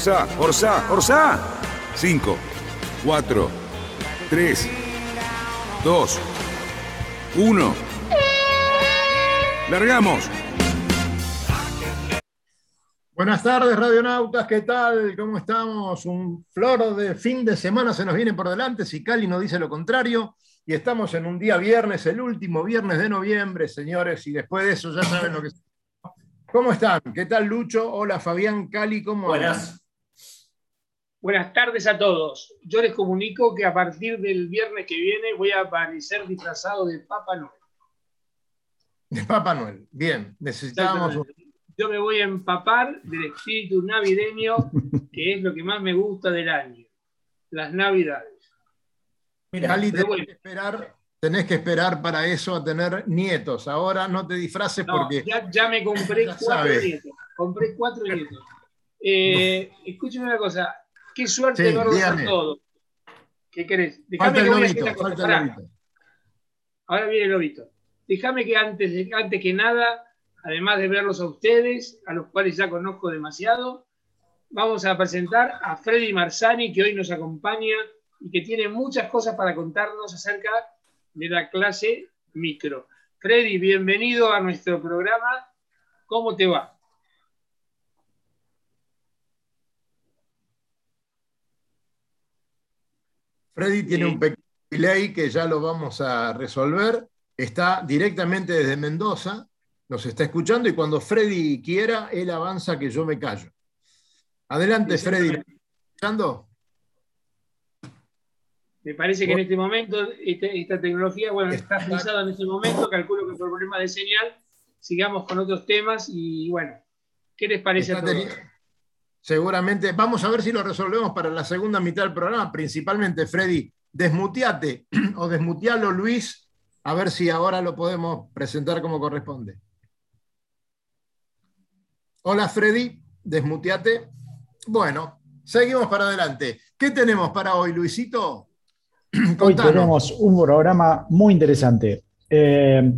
Orsa, Orsa, Orsa. 5, 4, 3, 2, 1. Largamos. Buenas tardes, radionautas, ¿qué tal? ¿Cómo estamos? Un flor de fin de semana se nos viene por delante, si Cali no dice lo contrario, y estamos en un día viernes, el último viernes de noviembre, señores, y después de eso ya saben lo que... ¿Cómo están? ¿Qué tal, Lucho? Hola, Fabián, Cali, ¿cómo Buenas. Buenas tardes a todos. Yo les comunico que a partir del viernes que viene voy a aparecer disfrazado de Papá Noel. De Papá Noel, bien, necesitábamos... Yo me voy a empapar del espíritu navideño, que es lo que más me gusta del año, las navidades. Mira, pero tenés bueno. que esperar, tenés que esperar para eso a tener nietos. Ahora no te disfraces No, porque ya, ya me compré cuatro sabes. nietos. Compré cuatro nietos. Eh, escúchame una cosa. Qué suerte Sí, verlos a dígame. todos. ¿Qué querés? el que voy a lobito, cosa. falta. Ahora viene el lobito. Déjame que antes, de- antes que nada, además de verlos a ustedes, a los cuales ya conozco demasiado, vamos a presentar a Freddy Marzani, que hoy nos acompaña y que tiene muchas cosas para contarnos acerca de la clase micro. Freddy, bienvenido a nuestro programa. ¿Cómo te va? Freddy tiene Sí. un pequeño delay que ya lo vamos a resolver. Está directamente desde Mendoza, nos está escuchando y cuando Freddy quiera, él avanza que yo me callo. Adelante, Freddy. ¿me está escuchando? Me parece que en este momento este- esta tecnología, bueno, está frisada en este momento, calculo que por problemas de señal, sigamos con otros temas y bueno, ¿qué les parece a todos? Seguramente, vamos a ver si lo resolvemos para la segunda mitad del programa. Principalmente, Freddy, desmuteate o desmutealo, Luis, a ver si ahora lo podemos presentar como corresponde. Hola, Freddy, desmuteate. Bueno, seguimos para adelante. ¿Qué tenemos para hoy, Luisito? Hoy tenemos un programa muy interesante. Eh,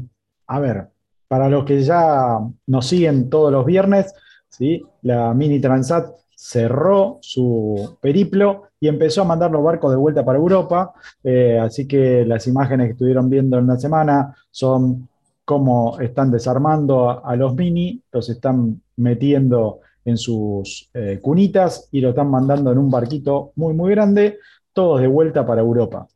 a ver, para los que ya nos siguen todos los viernes, ¿sí? la Mini Transat cerró su periplo y empezó a mandar los barcos de vuelta para Europa. Eh, así que las imágenes que estuvieron viendo en la semana son cómo están desarmando a, los Mini, los están metiendo en sus eh, cunitas y lo están mandando en un barquito muy, muy grande todos de vuelta para Europa.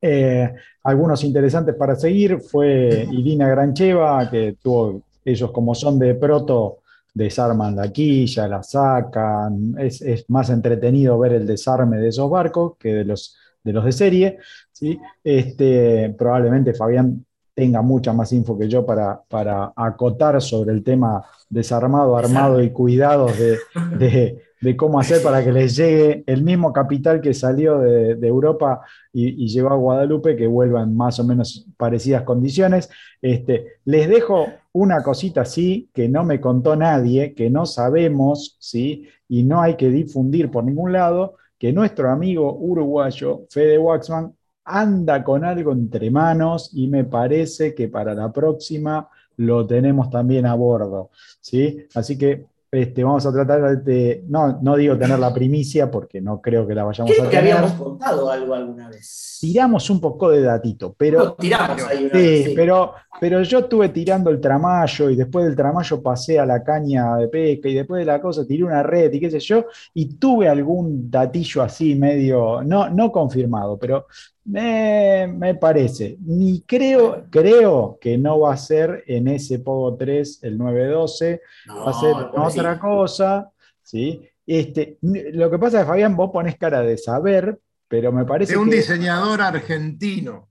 Eh, algunos interesantes para seguir fue Irina Grancheva, que tuvo, ellos como son de proto, desarman la quilla, la sacan, es, es más entretenido ver el desarme de esos barcos que de los de, los de serie. ¿sí? Este, probablemente Fabián tenga mucha más info que yo para, para acotar sobre el tema desarmado, armado y cuidados de, de, de cómo hacer para que les llegue el mismo capital que salió de, de Europa y, y, llegó a Guadalupe, que vuelva en más o menos parecidas condiciones. Este, les dejo una cosita así que no me contó nadie, que no sabemos, ¿sí? y no hay que difundir por ningún lado, que nuestro amigo uruguayo Fede Waxman anda con algo entre manos y me parece que para la próxima lo tenemos también a bordo. ¿sí? Así que este, vamos a tratar de, no, no digo tener la primicia porque no creo que la vayamos creo a que tener. habíamos contado algo alguna vez. Tiramos un poco de datito, pero, No, tiramos ahí una sí, vez, sí. pero, pero yo estuve tirando el tramayo y después del tramayo pasé a la caña de pesca y después de la cosa tiré una red y qué sé yo, y tuve algún datillo así medio, no, no confirmado, pero me, me parece. Ni creo, creo que no va a ser en ese Pogo 3 el 912, No, va a ser otra cosa, ¿sí? Este, lo que pasa es que Fabián, vos pones cara de saber, pero me parece De un que... diseñador argentino.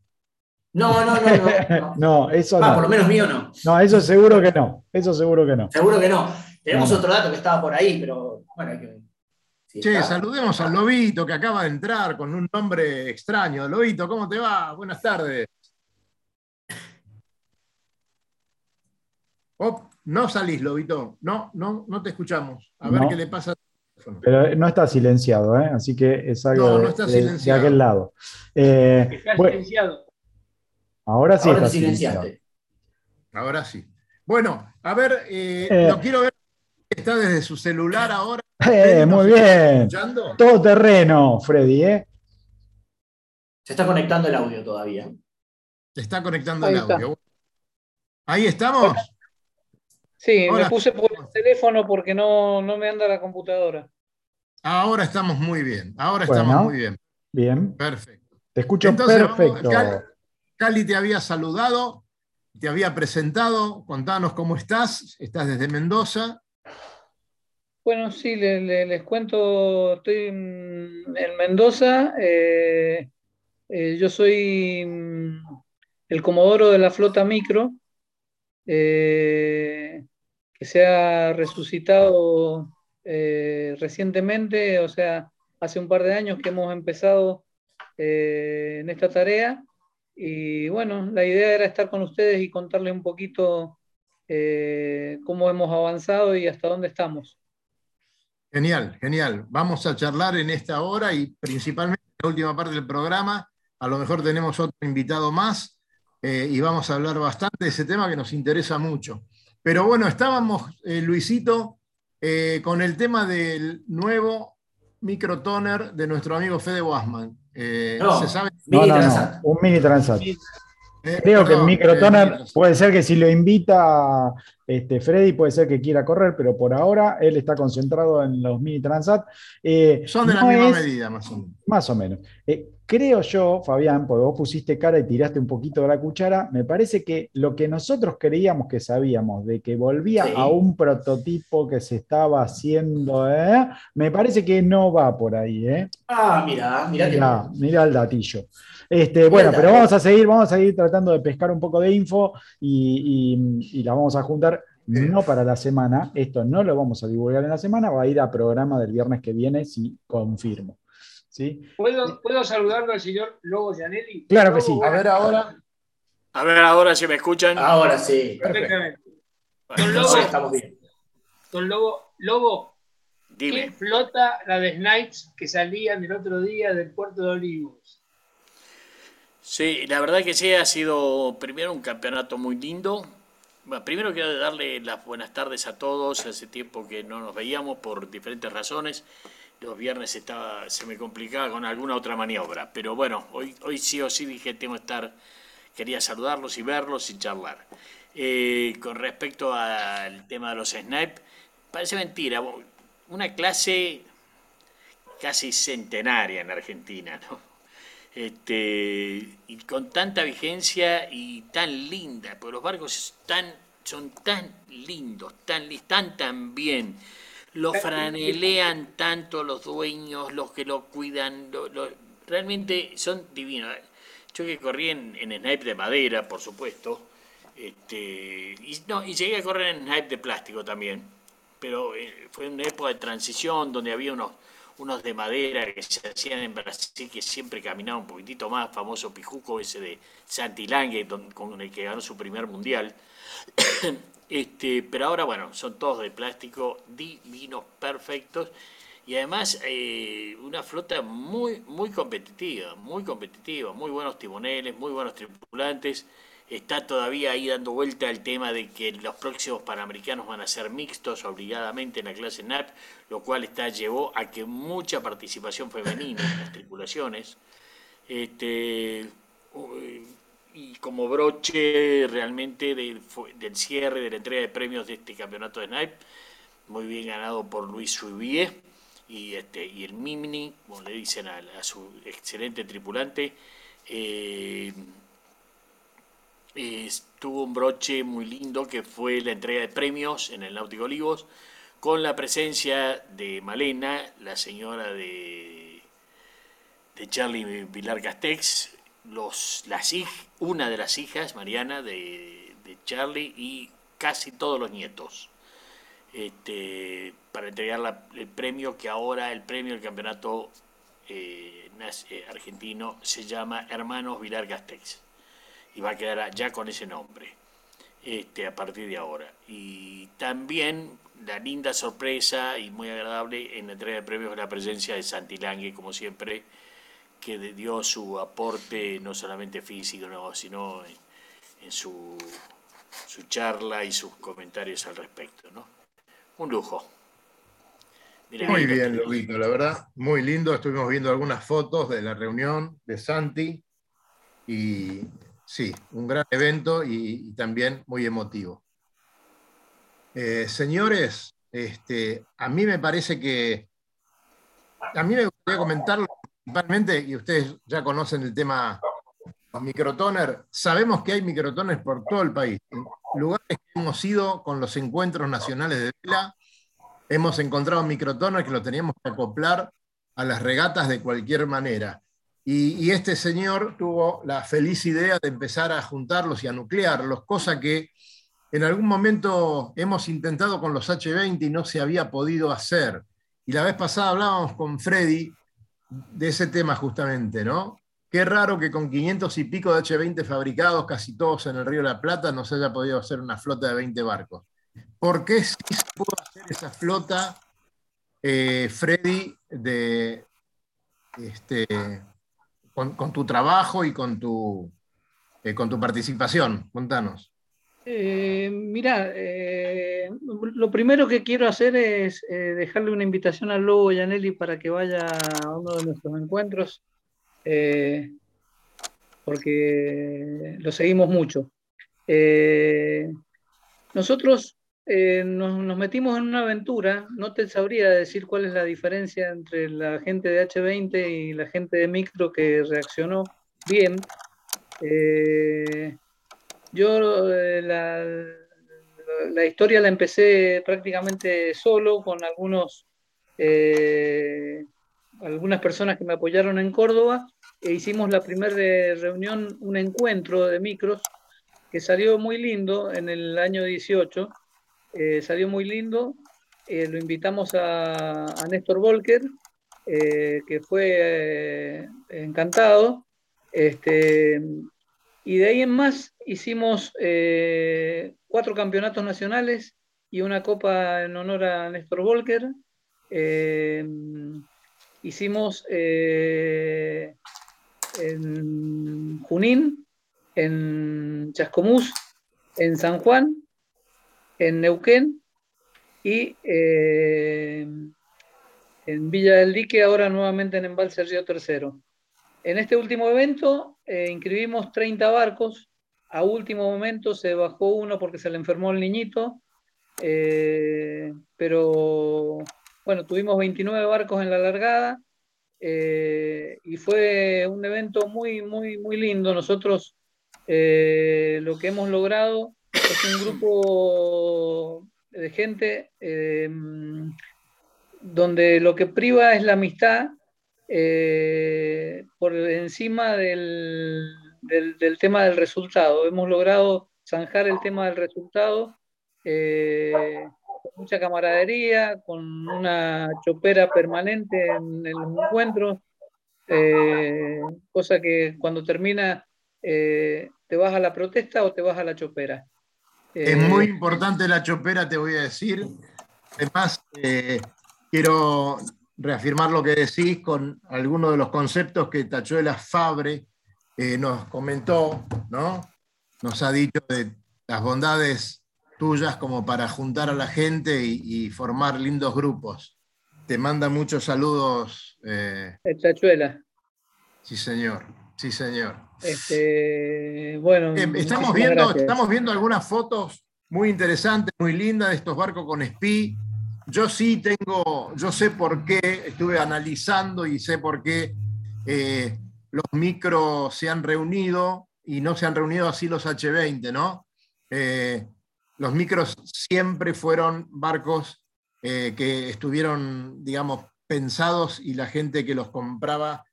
No, no, no, no. no. No, eso Va, no. por lo menos mío no. No, eso seguro que no. Eso seguro que no. Seguro que no. Tenemos No. otro dato que estaba por ahí, pero bueno, hay que- Che, saludemos al Lobito que acaba de entrar con un nombre extraño. Lobito, ¿cómo te va? Buenas tardes. Oh, no salís, Lobito. No, no, no te escuchamos. A ver No. qué le pasa al teléfono. Pero no está silenciado, ¿eh? así que es algo No, no de- está de- de, silenciado. aquel lado. Eh, Está bueno, silenciado. ahora sí Ahora está silenciado. Ahora sí. Bueno, a ver, eh, Eh. lo quiero ver. Está desde su celular ahora. Eh, ¿Nos muy bien. escuchando? Todo terreno, Freddy, ¿eh? Se está conectando el audio todavía. Se está conectando Ahí el está. audio. Ahí estamos. Sí, Hola. me puse por el teléfono porque no, no me anda la computadora. Ahora estamos muy bien. Ahora Bueno. estamos muy bien. Bien, Perfecto. te escucho Entonces, vamos, perfecto. Cali, Cali te había saludado, te había presentado. Contanos cómo estás. Estás desde Mendoza. Bueno, sí, le- le- les cuento, estoy en, en Mendoza, eh, eh, yo soy mm, el comodoro de la flota micro, eh, que se ha resucitado recientemente, o sea, hace un par de años que hemos empezado en esta tarea. Y bueno, la idea era estar con ustedes y contarles un poquito cómo hemos avanzado y hasta dónde estamos. Genial, genial. Vamos a charlar en esta hora y principalmente en la última parte del programa. A lo mejor tenemos otro invitado más eh, y vamos a hablar bastante de ese tema que nos interesa mucho. Pero bueno, estábamos, eh, Luisito, eh, con el tema del nuevo microtoner de nuestro amigo Fede Wasman. Eh, No. ¿Se sabe? No, no, un mini transat. Eh, Creo que el perdón, microtoner eh, puede ser que si lo invita este, Freddy, puede ser que quiera correr, pero por ahora él está concentrado en los mini transat. Eh, son de la misma es- medida, más o menos. Más o menos. Eh, creo yo, Fabián, porque vos pusiste cara y tiraste un poquito de la cuchara, me parece que lo que nosotros creíamos que sabíamos, de que volvía Sí. a un prototipo que se estaba haciendo, ¿eh? me parece que no va por ahí. ¿eh? Ah, mira, mira Mirá, mirá el datillo. Este, bueno, pero vamos a seguir, vamos a seguir tratando de pescar un poco de info y, y- y la vamos a juntar no para la semana. Esto no lo vamos a divulgar en la semana, va a ir a programa del viernes que viene, si confirmo. ¿Sí? ¿Puedo, ¿Puedo saludarlo al señor Lobo Gianelli? Claro que sí. A ver ahora. A ver ahora si me escuchan. Ahora sí. Perfectamente. Don Lobo, estamos bien. don Lobo, Lobo, ¿qué flota la de Snipes que salían el otro día del puerto de Olivos? Sí, la verdad que sí, ha sido primero un campeonato muy lindo. Primero quiero darle las buenas tardes a todos. Hace tiempo que no nos veíamos por diferentes razones. Los viernes estaba, se me complicaba con alguna otra maniobra. Pero bueno, hoy, hoy sí o sí dije tengo que estar, quería saludarlos y verlos y charlar. Eh, con respecto al tema de los snipes, parece mentira. Una clase casi centenaria en Argentina, ¿no? Este, y con tanta vigencia y tan linda, porque los barcos están, son tan lindos, tan, li- tan tan bien, los franelean tanto los dueños, los que lo cuidan, lo- lo- realmente son divinos. Yo que corrí en, en snipe de madera, por supuesto, este, y, no, y llegué a correr en snipe de plástico también, pero eh, fue una época de transición donde había unos, unos de madera que se hacían en Brasil que siempre caminaba un poquitito más, famoso pijuco ese de Santilange, don- con el que ganó su primer mundial. este, pero ahora, bueno, son todos de plástico, divinos, perfectos. Y además eh, una flota muy, muy competitiva, muy competitiva, muy buenos timoneles, muy buenos tripulantes. Está todavía ahí dando vuelta el tema de que los próximos panamericanos van a ser mixtos obligadamente en la clase NAP, lo cual está, llevó a que mucha participación femenina en las tripulaciones. Este, y como broche realmente del, cierre de la entrega de premios de este campeonato de Snipe, muy bien ganado por Luis Subier y, este, y el Mimni, como le dicen a, a su excelente tripulante. eh, eh, tuvo un broche muy lindo que fue la entrega de premios en el Náutico Olivos con la presencia de Malena, la señora de, de Charlie Pilar Castex, los, las una de las hijas, Mariana, de, de Charlie y casi todos los nietos. este, para entregar el premio que ahora, el premio del campeonato eh, eh, argentino, se llama Hermanos Vilar Gastex. Y va a quedar ya con ese nombre este, a partir de ahora. Y también la linda sorpresa y muy agradable en la entrega de premios la presencia de Santi Lange, como siempre, que dio su aporte no solamente físico, no, sino en, en su, su charla y sus comentarios al respecto. ¿no? Un lujo. Mirá, Muy bien. Lobito, la verdad, muy lindo. Estuvimos viendo algunas fotos de la reunión de Santi y sí, un gran evento y, también muy emotivo. Eh, señores, este, a mí me parece que, a mí me gustaría comentarlo principalmente, y ustedes ya conocen el tema microtoner, sabemos que hay microtones por todo el país. En lugares que hemos ido con los encuentros nacionales de vela, hemos encontrado microtoner que lo teníamos que acoplar a las regatas de cualquier manera. Y, este señor tuvo la feliz idea de empezar a juntarlos y a nuclearlos, cosa que en algún momento hemos intentado con los H20 y no se había podido hacer. Y la vez pasada hablábamos con Freddy de ese tema justamente, ¿no? Qué raro que con 500 y pico de H20 fabricados, casi todos en el Río de la Plata, no se haya podido hacer una flota de 20 barcos. ¿Por qué sí se pudo hacer esa flota, eh, Freddy, de, este, con, tu trabajo y con tu, eh, con tu participación? Contanos. Eh, eh, lo primero que quiero hacer es eh, dejarle una invitación al Lobo Yanelli para que vaya a uno de nuestros encuentros, porque lo seguimos mucho. Nosotros eh, nos, metimos en una aventura, no te sabría decir cuál es la diferencia entre la gente de H20 y la gente de Micro que reaccionó bien. Eh, yo eh, la, la historia la empecé prácticamente solo con algunos, algunas personas que me apoyaron en Córdoba e hicimos la primera reunión, un encuentro de micros que salió muy lindo en el año 18, eh, salió muy lindo, eh, lo invitamos a, a Néstor Volker, eh, que fue encantado, este, y de ahí en más hicimos cuatro campeonatos nacionales y una copa en honor a Néstor Volker. Hicimos en Junín, en Chascomús, en San Juan, en Neuquén y eh, en Villa del Dique, ahora nuevamente en Embalse Río Tercero. En este último evento eh, inscribimos 30 barcos. A último momento se bajó uno porque se le enfermó el niñito. eh, pero bueno, tuvimos 29 barcos en la largada y fue un evento muy, muy, muy lindo. Nosotros lo que hemos logrado es un grupo de gente eh, donde lo que priva es la amistad eh, por encima del, del, tema del resultado. Hemos logrado zanjar el tema del resultado eh, con mucha camaradería, con una chopera permanente en, en los encuentros, cosa que cuando termina te vas a la protesta o te vas a la chopera. Es muy importante la chopera, te voy a decir. Además, eh, quiero reafirmar lo que decís con algunos de los conceptos que Tachuela Fabre eh, nos comentó, ¿no? Nos ha dicho de las bondades tuyas como para juntar a la gente y, y formar lindos grupos. Te manda muchos saludos. Eh, El Tachuela. Sí, señor. Sí, señor. Este, bueno, eh, estamos, viendo, estamos viendo algunas fotos muy interesantes, muy lindas de estos barcos con SPI. Yo sí tengo, yo sé por qué, estuve analizando y sé por qué eh, los micros se han reunido y no se han reunido así los H20, ¿no? Eh, los micros siempre fueron barcos eh, que estuvieron, digamos, pensados y la gente que los compraba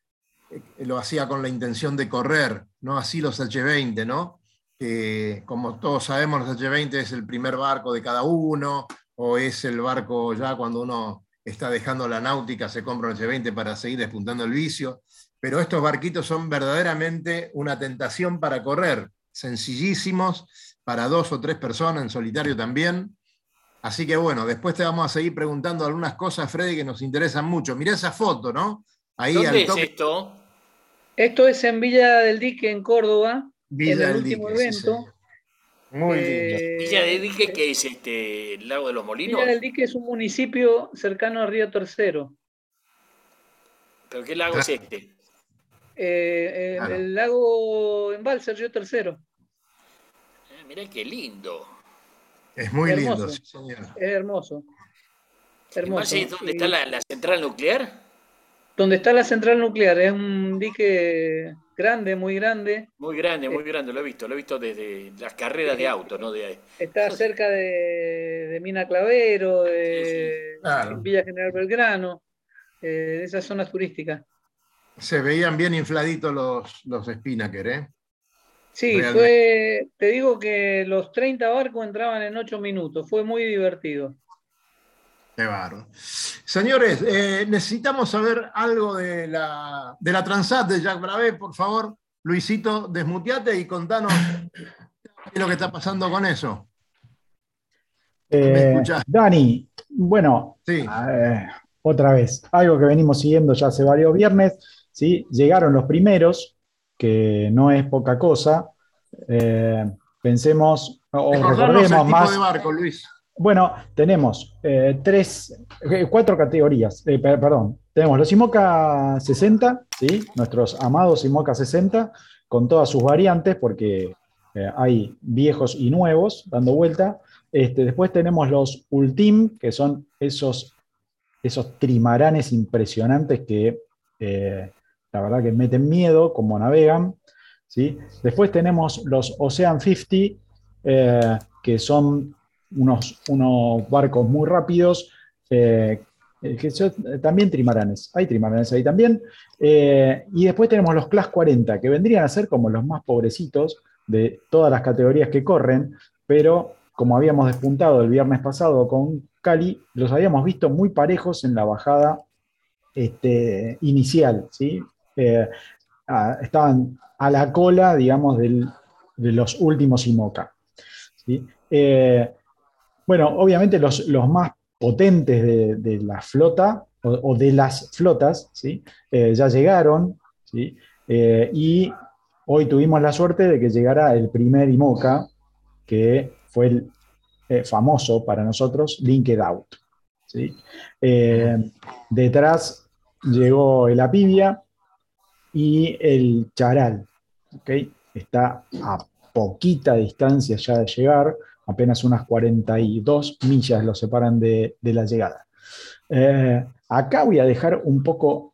lo hacía con la intención de correr, no así los H20, ¿no? Que como todos sabemos, los H20 es el primer barco de cada uno, o es el barco ya cuando uno está dejando la náutica, se compra un H20 para seguir despuntando el vicio. Pero estos barquitos son verdaderamente una tentación para correr, sencillísimos, para dos o tres personas, en solitario también. Así que bueno, después te vamos a seguir preguntando algunas cosas, Freddy, que nos interesan mucho. Mirá esa foto, ¿no? Ahí ¿Dónde es esto? Esto es en Villa del Dique, en Córdoba, Villa en el último Dique, sí, evento. señor. Muy Eh, lindo. Villa de Dique, que es este, el lago de los Molinos. Villa del Dique es un municipio cercano a Río Tercero. ¿Pero qué lago es este? Eh, eh, Claro. El lago Embalse, Río Tercero. Eh, mirá qué lindo. Es muy Hermoso. lindo, sí, señor. Es hermoso. Hermoso. Embalse es donde Y está la, la central nuclear. Donde está la central nuclear. Es un dique grande, muy grande. Muy grande, muy grande, lo he visto, lo he visto desde las carreras de auto, ¿no? De, Está cerca de, de Mina Clavero, de Claro. Villa General Belgrano, eh, de esas zonas turísticas. Se veían bien infladitos los, los Spinnaker, ¿eh? Sí, Realmente. fue, te digo que los 30 barcos entraban en 8 minutos, fue muy divertido. Qué bárbaro. Señores, eh, necesitamos saber algo de la, de la Transat de Jacques Bravé, por favor. Luisito, desmuteate y contanos qué es lo que está pasando con eso. Eh, ¿Me escuchás? Dani, bueno, Sí. eh, otra vez, algo que venimos siguiendo ya hace varios viernes, ¿sí? Llegaron los primeros, que no es poca cosa. Eh, pensemos, o recordemos tipo más. de barco, Luis. Bueno, tenemos eh, tres, eh, cuatro categorías, eh, per- perdón. Tenemos los IMOCA 60, ¿sí? nuestros amados IMOCA 60, con todas sus variantes, porque hay viejos y nuevos dando vuelta. Este, después tenemos los Ultim, que son esos, esos trimaranes impresionantes que la verdad que meten miedo como navegan. ¿sí? Después tenemos los Ocean 50, eh, que son unos, barcos muy rápidos, eh, eh, también trimaranes. Hay trimaranes ahí también. Eh, y después tenemos los Class 40, que vendrían a ser como los más pobrecitos de todas las categorías que corren, pero como habíamos despuntado el viernes pasado con Cali, los habíamos visto muy parejos en la bajada este, inicial. ¿sí? Estaban a la cola, digamos, de los últimos IMOCA. ¿sí? Bueno, obviamente los, los más potentes de, de la flota o, de las flotas ¿sí? Eh, ya llegaron ¿sí? Eh, y hoy tuvimos la suerte de que llegara el primer IMOCA, que fue el eh, famoso para nosotros, Linked Out. ¿sí? Detrás llegó el Apivia y el Charal. ¿ok? Está a poquita distancia ya de llegar, apenas unas 42 millas lo separan de, de la llegada. Eh, acá voy a dejar un poco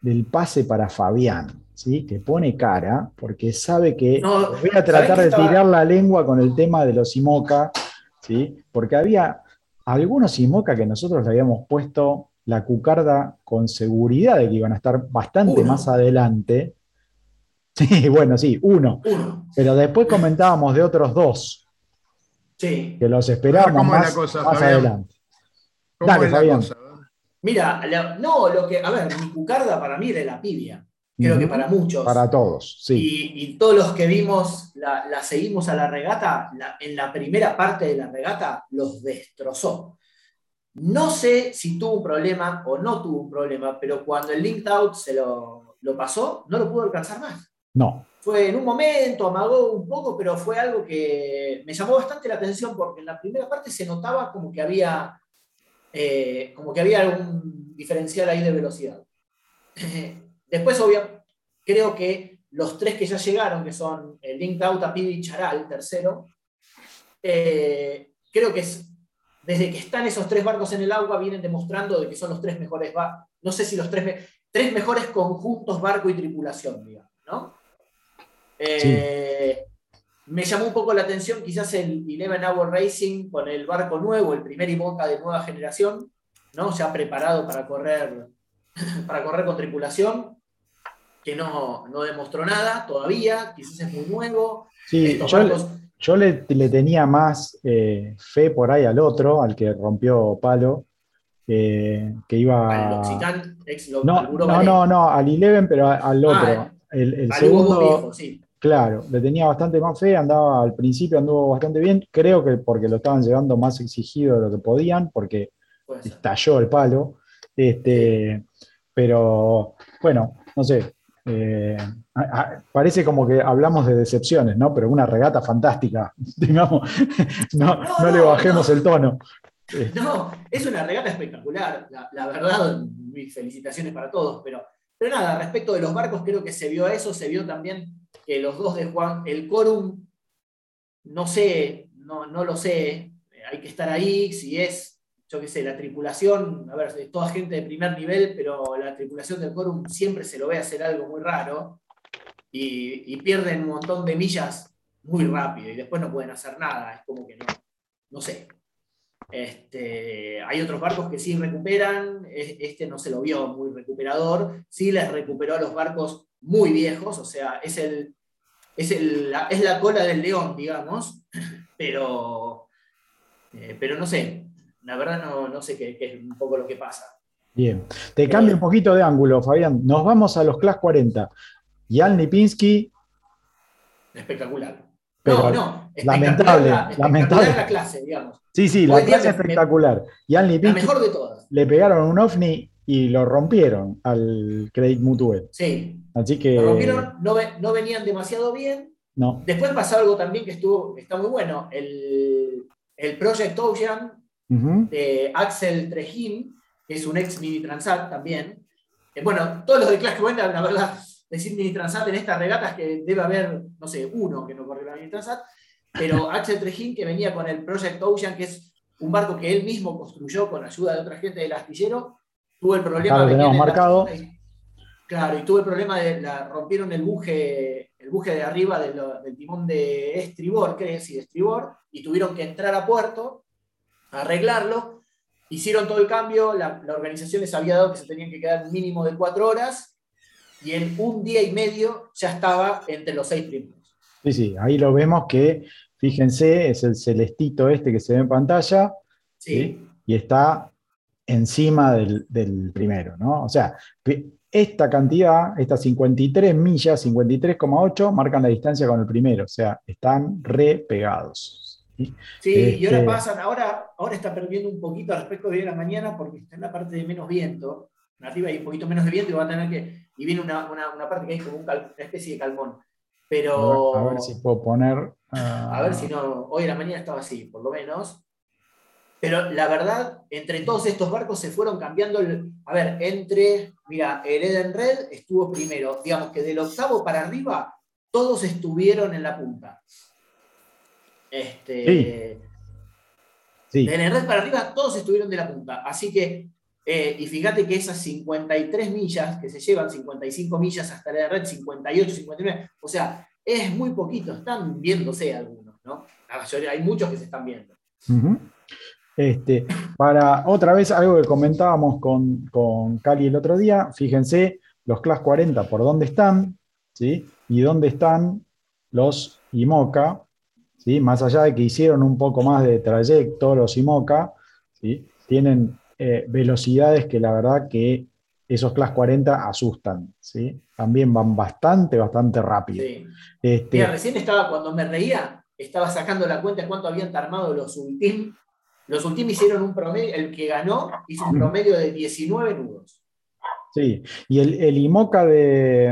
del pase para Fabián, ¿sí? que pone cara, porque sabe que No, voy a ¿sabés tratar de estaba- tirar la lengua con el tema de los IMOCA, ¿sí? porque había algunos IMOCA que nosotros le habíamos puesto la cucarda con seguridad de que iban a estar bastante Uno. más adelante. Sí, bueno, sí, uno. Uno. Pero después comentábamos de otros dos Sí. que los esperábamos ¿Cómo es la más, cosa, más adelante. ¿Cómo Dale, es la Fabián. cosa? Mira, la- no, lo que, a ver, mi cucarda para mí era la pibia. Creo que para muchos. Para todos, sí. Y, y todos los que vimos, la, la seguimos a la regata, la- en la primera parte de la regata los destrozó. No sé si tuvo un problema o no tuvo un problema, pero cuando el Linked Out se lo, lo pasó, no lo pudo alcanzar más. No, Fue en un momento, amagó un poco, pero fue algo que me llamó bastante la atención porque en la primera parte se notaba como que había, eh, como que había algún diferencial ahí de velocidad. Después, obvio, creo que los tres que ya llegaron, que son el Linked Out, Apid y Charal, tercero, eh, creo que es, desde que están esos tres barcos en el agua, vienen demostrando de que son los tres mejores no sé si los tres, tres mejores conjuntos barco y tripulación, digamos, ¿no? Eh, Me llamó un poco la atención quizás el Eleven Hour Racing con el barco nuevo, el primer IMOCA de nueva generación, ¿no? ya preparado para correr, para correr con tripulación, que no, no demostró nada todavía, quizás es muy nuevo. sí, yo, barcos yo le, le tenía más eh, fe por ahí al otro, al que rompió palo, eh, que iba... Al L'Occitane, ex No, no, no, no, al Eleven, pero al otro. Ah, el, el Al segundo, viejo, sí. Claro, le tenía bastante más fe, andaba al principio, anduvo bastante bien, creo que porque lo estaban llevando más exigido de lo que podían, porque estalló el palo. Este, pero bueno, no sé. eh, a- a- parece como que hablamos de decepciones, ¿no? Pero una regata fantástica, digamos, no, No, no le bajemos no. el tono. No, es una regata espectacular. La, la verdad, mis felicitaciones para todos. Pero, pero nada, respecto de los barcos, creo que se vio eso. Se vio también que los dos de Juan, el quórum, no sé, no, no lo sé. Hay que estar ahí. Si es, yo qué sé, la tripulación, a ver, es toda gente de primer nivel, pero la tripulación del quórum siempre se lo ve hacer algo muy raro. Y, y pierden un montón de millas muy rápido y después no pueden hacer nada. Es como que no, no sé. Este, hay otros barcos que sí recuperan, e- este no se lo vio muy recuperador, sí les recuperó a los barcos muy viejos, o sea, es, el, es, el- la, es la cola del león, digamos, pero, eh, pero no sé, la verdad no, no sé qué, qué es un poco lo que pasa. Bien, te cambio un poquito de ángulo, Fabián. Nos vamos a los Class 40. Jan Lipinski, Espectacular. Pero no, no, lamentable, espectacular la- espectacular lamentable. la clase, digamos. sí, sí, la clase me- espectacular. Jan La Lipinski mejor de todas. le pegaron un ovni y lo rompieron al Credit Mutual. Sí. Así que. Lo rompieron, no, no venían demasiado bien, No, Después pasó algo también que estuvo, que está muy bueno. El, el Project Ocean de Axel Trejín, que es un ex Mini Transat también. Eh, bueno, todos los de Clash 40, la verdad, decir Mini Transat en estas regatas que debe haber, no sé, uno que no corrió la Mini Transat, pero Axel Trejín que venía con el Project Ocean, que es un barco que él mismo construyó con ayuda de otra gente del astillero, tuvo el problema tenemos marcado. Claro, y tuvo el problema de la rompieron el buje, el buje de arriba de lo- del timón de estribor, creo, sí, de estribor, y tuvieron que entrar a puerto, arreglarlo, hicieron todo el cambio, la, la organización les había dado que se tenían que quedar un mínimo de cuatro horas, y en un día y medio ya estaba entre los seis primeros. Sí, sí, ahí lo vemos que, fíjense, es el celestito este que se ve en pantalla Sí, y está encima del, del primero, ¿no? O sea, esta cantidad, estas 53 millas, 53,8, marcan la distancia con el primero, o sea, están re pegados. ¿sí? sí, y ahora Este- pasan, ahora, ahora está perdiendo un poquito respecto de hoy a la mañana porque está en la parte de menos viento, arriba hay un poquito menos de viento y va a tener que, y viene una, una- una parte que hay como un cal- una especie de calmón. Pero A ver, a ver si puedo poner. ah, A ver si no, hoy a la mañana estaba así, por lo menos. Pero la verdad, entre todos estos barcos se fueron cambiando. el- a ver, entre, mira, el Eden Red estuvo primero. Digamos que del octavo para arriba, todos estuvieron en la punta. Este, Sí, Del Eden Red para arriba, todos estuvieron de la punta. Así que, eh, y fíjate que esas 53 millas que se llevan, 55 millas hasta el Eden Red, 58, 59, o sea, es muy poquito. Están viéndose algunos, ¿no? La mayoría, hay muchos que se están viendo. Ujú. Este, para otra vez algo que comentábamos con, con Cali el otro día, fíjense los Class 40 por dónde están, ¿sí? Y dónde están los IMOCA, ¿sí? Más allá de que hicieron un poco más de trayecto los IMOCA, ¿sí? Tienen eh, velocidades que la verdad que esos Class 40 asustan, ¿sí? También van bastante, bastante rápido. Sí. Este, Mira, recién estaba, cuando me reía, estaba sacando la cuenta de cuánto habían armado los Ultim. Los Ultim hicieron un promedio, el que ganó hizo un promedio de 19 nudos. Sí, y el, el IMOCA de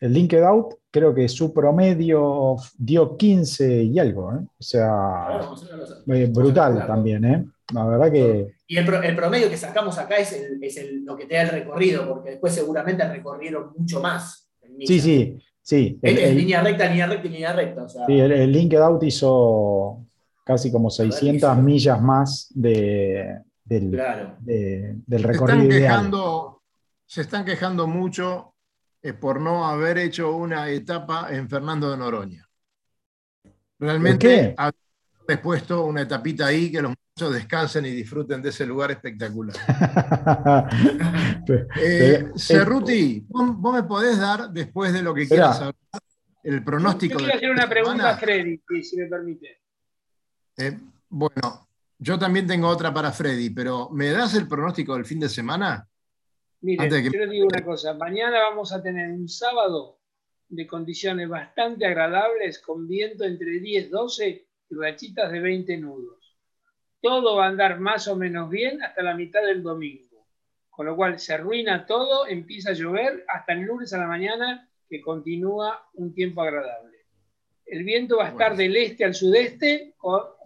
el Linked Out, creo que su promedio dio 15 y algo, ¿eh? O sea, eh, brutal también, ¿eh? La verdad que Y el, pro- el promedio que sacamos acá es, el- es el- lo que te da el recorrido, porque después seguramente recorrieron mucho más. sí, sí, sí. El, Es el- línea recta, línea recta y línea recta. O sea, sí, el- el Linked Out hizo casi como verdad que 600 sí. millas más de, del, claro. de- del Se recorrido están ideal. quejando, se están quejando mucho eh, por no haber hecho una etapa en Fernando de Noroña. qué? Realmente haberles puesto una etapita ahí que los muchachos descansen y disfruten de ese lugar espectacular. Eh, Cerruti, vos, vos me podés dar, después de lo que quieras hablar, el pronóstico. Yo quiero hacer una pregunta a Freddy, si me permite. Eh, bueno, yo también tengo otra para Freddy, pero ¿me das el pronóstico del fin de semana? Mire, yo les digo una cosa. Mañana vamos a tener un sábado de condiciones bastante agradables, con viento entre 10, 12 y rachitas de 20 nudos. Todo va a andar más o menos bien hasta la mitad del domingo. Con lo cual se arruina todo, empieza a llover hasta el lunes a la mañana, que continúa un tiempo agradable. El viento va a estar del este al sudeste,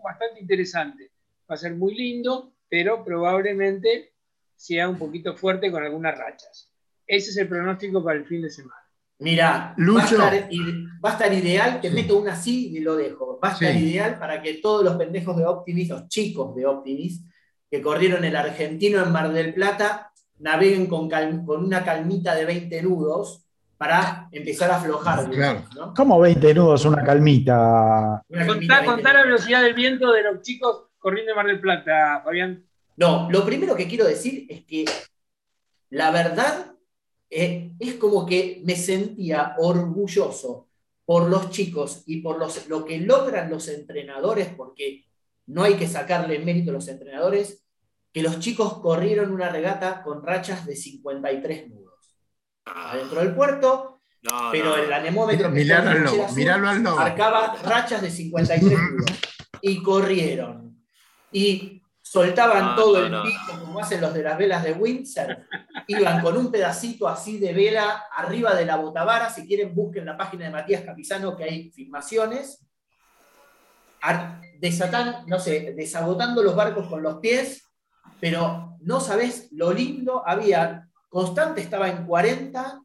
bastante interesante. Va a ser muy lindo, pero probablemente sea un poquito fuerte con algunas rachas. Ese es el pronóstico para el fin de semana. Mira, va, a estar, ideal, te meto una así y lo dejo. Va a estar ideal para que todos los pendejos de Optimis, los chicos de Optimis, que corrieron el argentino en Mar del Plata, naveguen con, con una calmita de 20 nudos para empezar a aflojar. ¿Cómo 20 nudos una calmita? Contar, la velocidad del viento de los chicos corriendo en Mar del Plata, Fabián. No, lo primero que quiero decir es que la verdad eh, es como que me sentía orgulloso por los chicos y por los, lo que logran los entrenadores, porque no hay que sacarle mérito a los entrenadores, que los chicos corrieron una regata con rachas de 53 nudos adentro del puerto, pero el anemómetro marcaba rachas de 53 nudos y corrieron. Y soltaban todo el pico como hacen los de las velas de Windsor, iban con un pedacito así de vela arriba de la botavara, si quieren busquen la página de Matías Capizano que hay filmaciones, desatan, no sé, desagotando los barcos con los pies, pero no sabés lo lindo, había Constante estaba en 40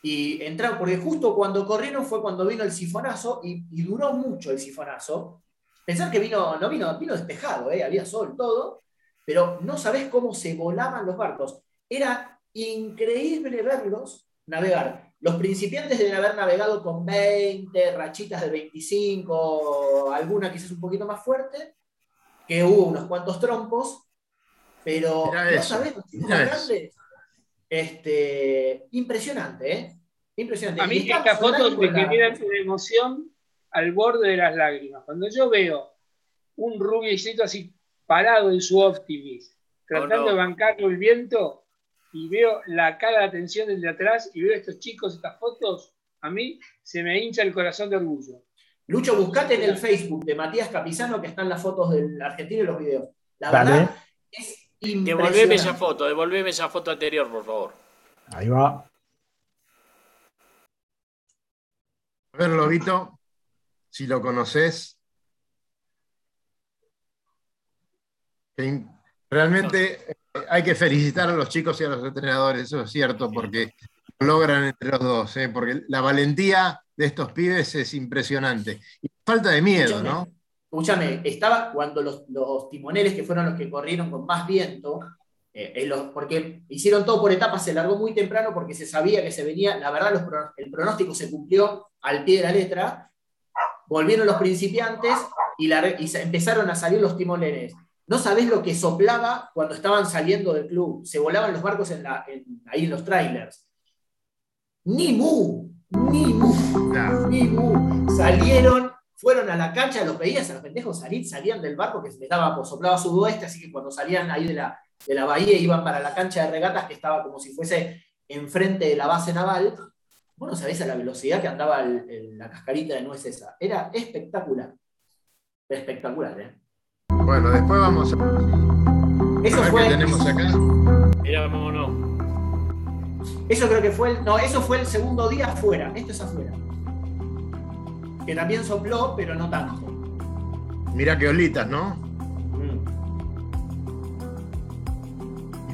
y entraron, porque justo cuando corrieron fue cuando vino el sifonazo y, duró mucho el sifonazo. Pensar que vino, no vino, vino despejado, ¿eh? había sol, todo, pero no sabés cómo se volaban los barcos. Era increíble verlos navegar. Los principiantes deben haber navegado con 20, rachitas de 25, alguna quizás un poquito más fuerte, que hubo unos cuantos trompos, pero no sabés los grandes este, impresionante, ¿eh? Impresionante. A mí esta foto me genera una emoción al borde de las lágrimas. Cuando yo veo un rubiecito así parado en su optimis, tratando de bancarlo el viento, y veo la cara de atención desde atrás y veo a estos chicos, estas fotos, a mí se me hincha el corazón de orgullo. Lucho, buscate en el Facebook de Matías Capizano que están las fotos del argentino y los videos. La verdad Devolveme esa foto, devolveme esa foto anterior, por favor. Ahí va. A ver, Lobito, si lo conoces. Realmente eh, hay que felicitar a los chicos y a los entrenadores, eso es cierto, porque lo logran entre los dos, ¿eh? porque la valentía de estos pibes es impresionante. Y falta de miedo, ¿no? Escúchame, estaba cuando los, timoneles, que fueron los que corrieron con más viento, eh, porque hicieron todo por etapas, se largó muy temprano porque se sabía que se venía, la verdad el pronóstico se cumplió al pie de la letra, volvieron los principiantes y, empezaron a salir los timoneles. No sabés lo que soplaba cuando estaban saliendo del club, se volaban los barcos en ahí en los trailers. Ni mu, ni mu, ni mu. Salieron fueron a la cancha, los veías a los pendejos salir, salían del barco que se les daba, por soplaba sudoeste, así que cuando salían ahí de la, de la bahía iban para la cancha de regatas que estaba como si fuese enfrente de la base naval. Bueno, sabés a la velocidad que andaba la cascarita de nuez esa. Era espectacular. Espectacular, ¿eh? Bueno, después vamos a. Eso fue. ¿Qué tenemos acá? Mira, no. Eso creo que fue el. No, eso fue el segundo día afuera. Esto es afuera que también sopló, pero no tanto. Mira qué olitas, ¿no? Mm.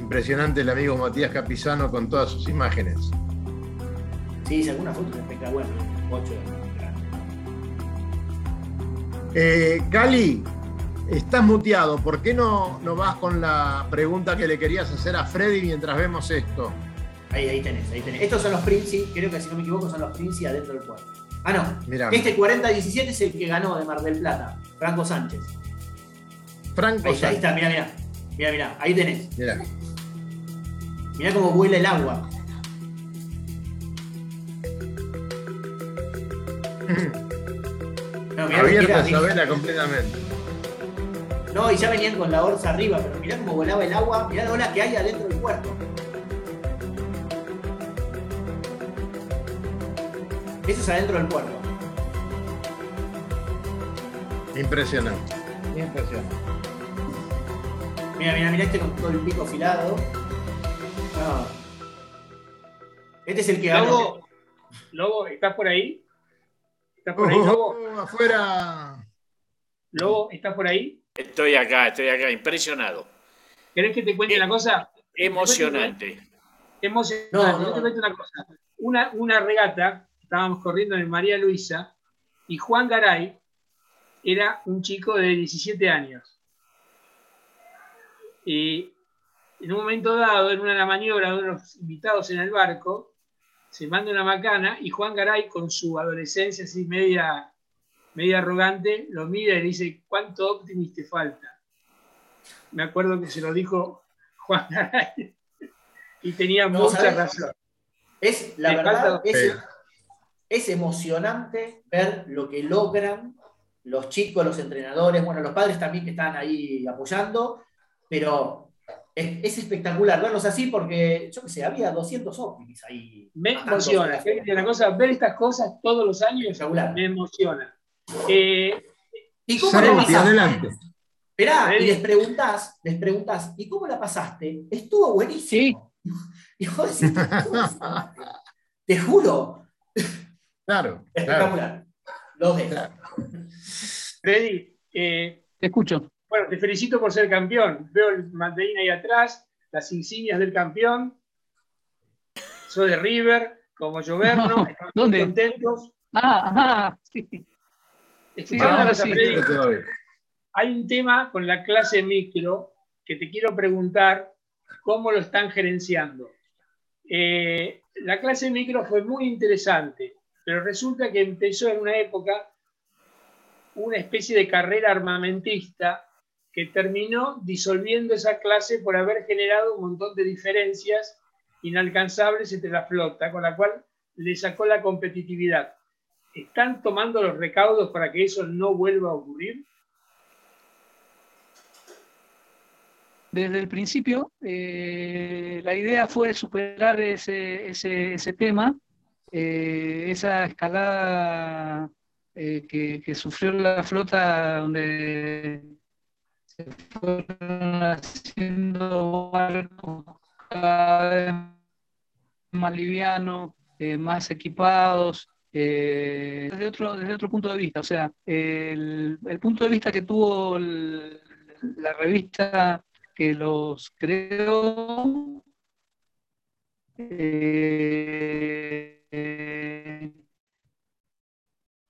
Impresionante el amigo Matías Capizano con todas sus imágenes. Sí, hice alguna foto espectacular. Ocho. Eh, Cali, estás muteado. ¿Por qué no, no vas con la pregunta que le querías hacer a Freddy mientras vemos esto? Ahí, ahí tenés, ahí tenés. Estos son los Princi, creo que si no me equivoco son los Princi adentro del puerto. Ah, no. Este 40-17 es el que ganó de Mar del Plata, Franco Sánchez. Franco ahí, Sánchez. Ahí está, mira, mira. Mira, mira, ahí tenés. Mira. Mira cómo vuela el agua. No, mirá Abierta esa vela completamente. No, y ya venían con la orza arriba, pero mirá cómo volaba el agua, mirá la ola que hay adentro del puerto. Eso es adentro del puerto. Impresionante. Impresionante. Mira, mira, mira este con todo el pico afilado. Este es el que. Lobo, Lobo, ¿estás por ahí? ¿Estás por ahí, Oh, Lobo? oh, afuera. Lobo, ¿estás por ahí? Estoy acá, estoy acá, impresionado. ¿Querés que te cuente una cosa? Emocionante. Emocionante. No, no. Yo te cuento una cosa. Una, una regata, estábamos corriendo en María Luisa, y Juan Garay era un chico de 17 años. Y en un momento dado, en una maniobra de unos invitados en el barco, se manda una macana y Juan Garay, con su adolescencia así media, media arrogante, lo mira y le dice, ¿cuánto optimis te falta? Me acuerdo que se lo dijo Juan Garay y tenía No, mucha ¿sabes? razón. Es, la Me verdad, es. Es emocionante ver lo que logran los chicos, los entrenadores, bueno, los padres también que están ahí apoyando, pero es, es espectacular verlos así porque, yo qué sé, había 200 óptimis ahí. Me emociona. sobre la ¿querés que te diga una cosa? Ver estas cosas todos los años Espectacular. me emociona. Eh, ¿Y cómo la Santi, pasaste? adelante. Esperá, y les preguntás, les preguntás, ¿y cómo la pasaste? Estuvo buenísimo. Y vos decís, ¿cómo la pasaste? Te juro, Claro, claro. espectacular. Los dejo. Claro. Freddy, eh, Te escucho. bueno, te felicito por ser campeón. Veo el mandarín ahí atrás, las insignias del campeón. Soy de River, como Lloverno. estamos muy ¿Dónde? contentos. Ah, ajá, sí. Cosa, sí. Hay un tema con la clase micro que te quiero preguntar cómo lo están gerenciando. Eh, la clase micro fue muy interesante, pero resulta que empezó en una época una especie de carrera armamentista que terminó disolviendo esa clase por haber generado un montón de diferencias inalcanzables entre la flota, con la cual le sacó la competitividad. ¿Están tomando los recaudos para que eso no vuelva a ocurrir? Desde el principio, eh, la idea fue superar ese, ese, ese tema, eh, esa escalada eh, que, sufrió la flota, donde se fueron haciendo barcos cada vez más livianos, eh, más equipados, desde, otro, desde otro punto de vista. O sea, el, punto de vista que tuvo la revista que los creó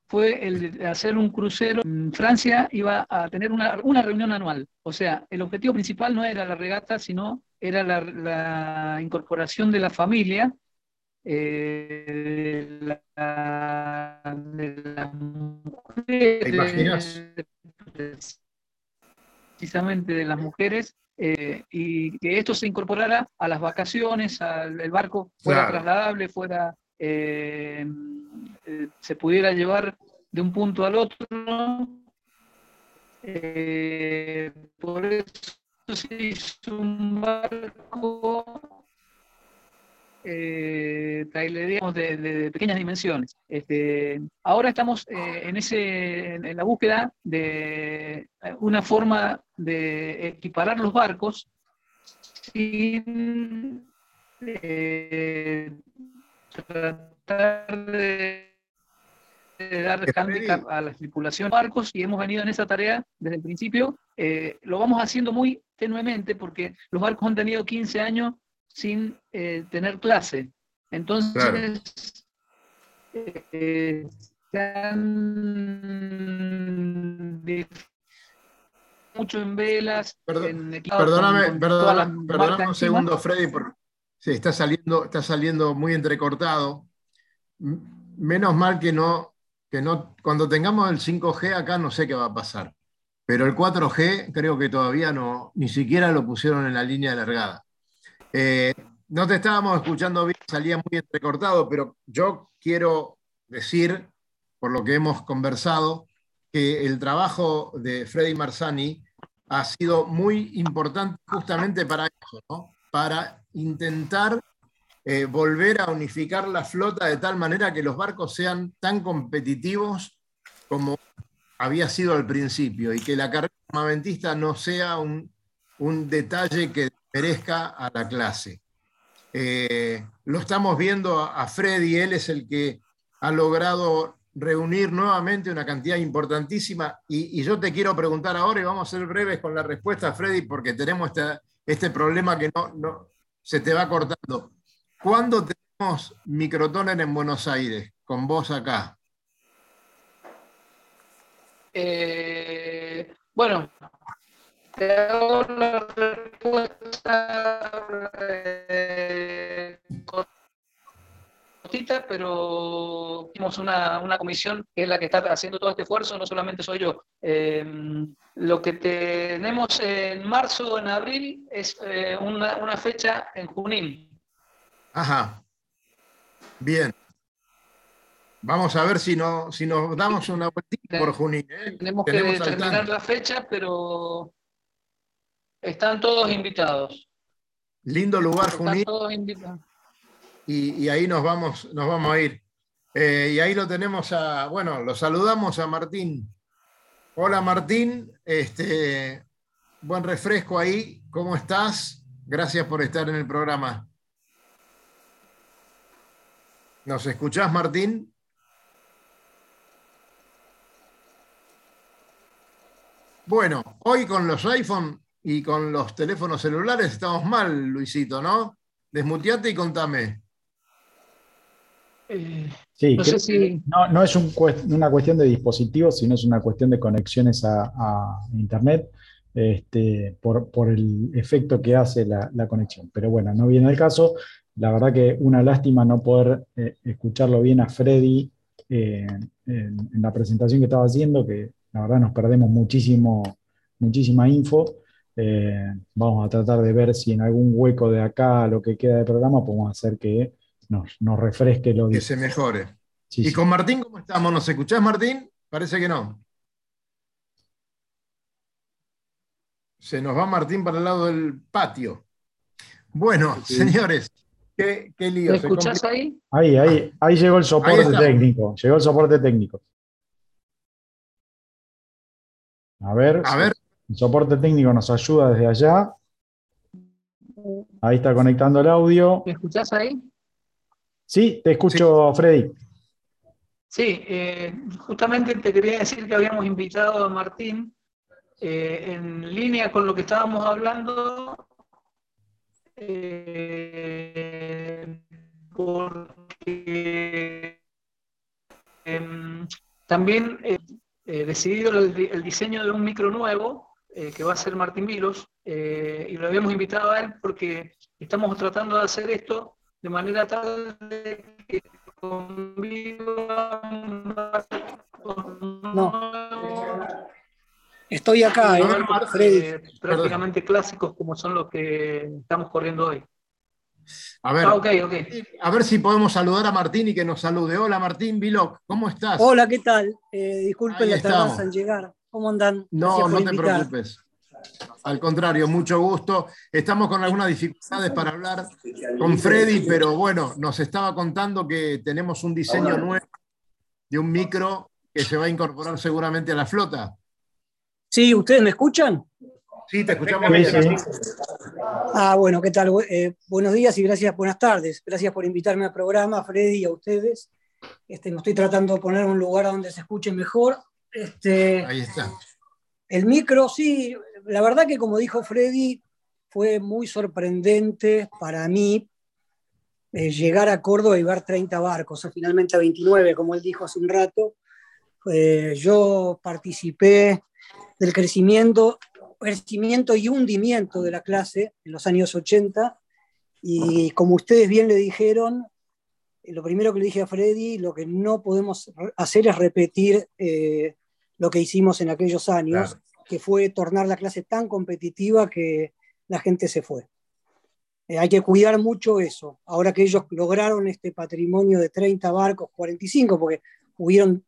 fue el de hacer un crucero. Francia iba a tener una, una reunión anual. O sea, el objetivo principal no era la regata, sino era la, la incorporación de la familia, eh, de, la- de las mujeres, ¿Te imaginas? precisamente de las mujeres, eh, y que esto se incorporara a las vacaciones, al el barco fuera Claro. trasladable, fuera eh, eh, se pudiera llevar de un punto al otro. Eh, por eso se hizo un barco de, pequeñas dimensiones. Este, ahora estamos en, ese, la búsqueda de una forma de equiparar los barcos sin tratar de, de dar handicap a la tripulación de barcos y hemos venido en esa tarea desde el principio. Eh, lo vamos haciendo muy tenuemente porque los barcos han tenido 15 años sin eh, tener clase. Entonces, Claro. eh, se han mucho en velas, Perdón- en Perdóname, las perdóname marcas un segundo, Freddy, porque sí, está saliendo, está saliendo muy entrecortado. Menos mal que no, que no, cuando tengamos el 5G acá no sé qué va a pasar. Pero el 4G creo que todavía no, ni siquiera lo pusieron en la línea largada. Eh, no te estábamos escuchando bien, salía muy entrecortado, pero yo quiero decir por lo que hemos conversado, que el trabajo de Freddy Marsani ha sido muy importante justamente para eso, ¿no? para intentar eh, volver a unificar la flota de tal manera que los barcos sean tan competitivos como había sido al principio y que la carrera armamentista no sea un, detalle que merezca a la clase. Eh, lo estamos viendo a, Freddy, él es el que ha logrado reunir nuevamente una cantidad importantísima y, yo te quiero preguntar ahora y vamos a ser breves con la respuesta, Freddy, porque tenemos este problema que no, no, se te va cortando. ¿Cuándo tenemos microtoner en Buenos Aires? Con vos acá. Eh, bueno, te hago la respuesta pero tenemos una, comisión que es la que está haciendo todo este esfuerzo, no solamente soy yo. Eh, lo que tenemos en marzo o en abril es una, una fecha en Junín, Ajá. Bien. Vamos a ver si, no, si nos damos una vueltita por Junín. ¿eh? Tenemos que determinar la fecha, pero están todos invitados. Lindo lugar, Junín. Todos invitados. Y, ahí nos vamos, nos vamos a ir. Eh, y ahí lo tenemos a, bueno, lo saludamos a Martín. Hola Martín, este, buen refresco ahí, ¿cómo estás? Gracias por estar en el programa. ¿Nos escuchás, Martín? Bueno, hoy con los iPhone y con los teléfonos celulares estamos mal, Luisito, ¿no? Desmuteate y contame. Eh, sí, no, es una cuestión de dispositivos, sino es una cuestión de conexiones a, Internet este, por, el efecto que hace la, la, conexión. Pero bueno, no viene el caso. La verdad que una lástima no poder eh, escucharlo bien a Freddy eh, en, la presentación que estaba haciendo, que la verdad nos perdemos muchísimo, muchísima info. Eh, vamos a tratar de ver si en algún hueco de acá, lo que queda de programa, podemos hacer que nos, refresque lo que se mejore. ¿Y con Martín cómo estamos? ¿Nos escuchás, Martín? Parece que no. Se nos va Martín para el lado del patio. Bueno, señores, Qué, lío. ¿Me escuchás ahí? Ahí, ahí, ahí llegó el soporte técnico. Llegó el soporte técnico. A ver, a ver. El soporte técnico nos ayuda desde allá. Ahí está conectando el audio. ¿Me escuchás ahí? Sí, te escucho, Freddy. Sí, eh, justamente te quería decir que habíamos invitado a Martín eh, en línea con lo que estábamos hablando eh, porque em, también he decidido el, diseño de un micro nuevo que va a ser Martín Vilos y lo habíamos invitado a él porque estamos tratando de hacer esto de manera tal de que conviva no. Estoy acá, ¿eh? eh prácticamente clásicos como son los que estamos corriendo hoy. A ver, ah, a ver si podemos saludar a Martín y que nos salude. Hola Martín Viloc, ¿cómo estás? Hola, ¿qué tal? Eh, disculpen la tardanza en llegar. ¿Cómo andan? No, no te preocupes. Al contrario, mucho gusto. Estamos con algunas dificultades para hablar con Freddy, pero bueno, nos estaba contando que tenemos un diseño nuevo de un micro que se va a incorporar seguramente a la flota. Sí, ¿ustedes me escuchan? Sí, te escuchamos bien. Ah, bueno, ¿qué tal? Eh, buenos días y gracias, buenas tardes. Gracias por invitarme al programa, Freddy, y a ustedes. Este, me estoy tratando de poner un lugar donde se escuche mejor. Este, Ahí está. El micro, sí, la verdad que como dijo Freddy, fue muy sorprendente para mí eh, llegar a Córdoba y ver 30 barcos, o finalmente a 29, como él dijo hace un rato. Eh, yo participé del crecimiento, crecimiento y hundimiento de la clase en los años 80. Y como ustedes bien le dijeron, lo primero que le dije a Freddy, lo que no podemos hacer es repetir eh, lo que hicimos en aquellos años, que fue tornar la clase tan competitiva que la gente se fue. Eh, hay que cuidar mucho eso. Ahora que ellos lograron este patrimonio de 30 barcos, 45, porque hubieron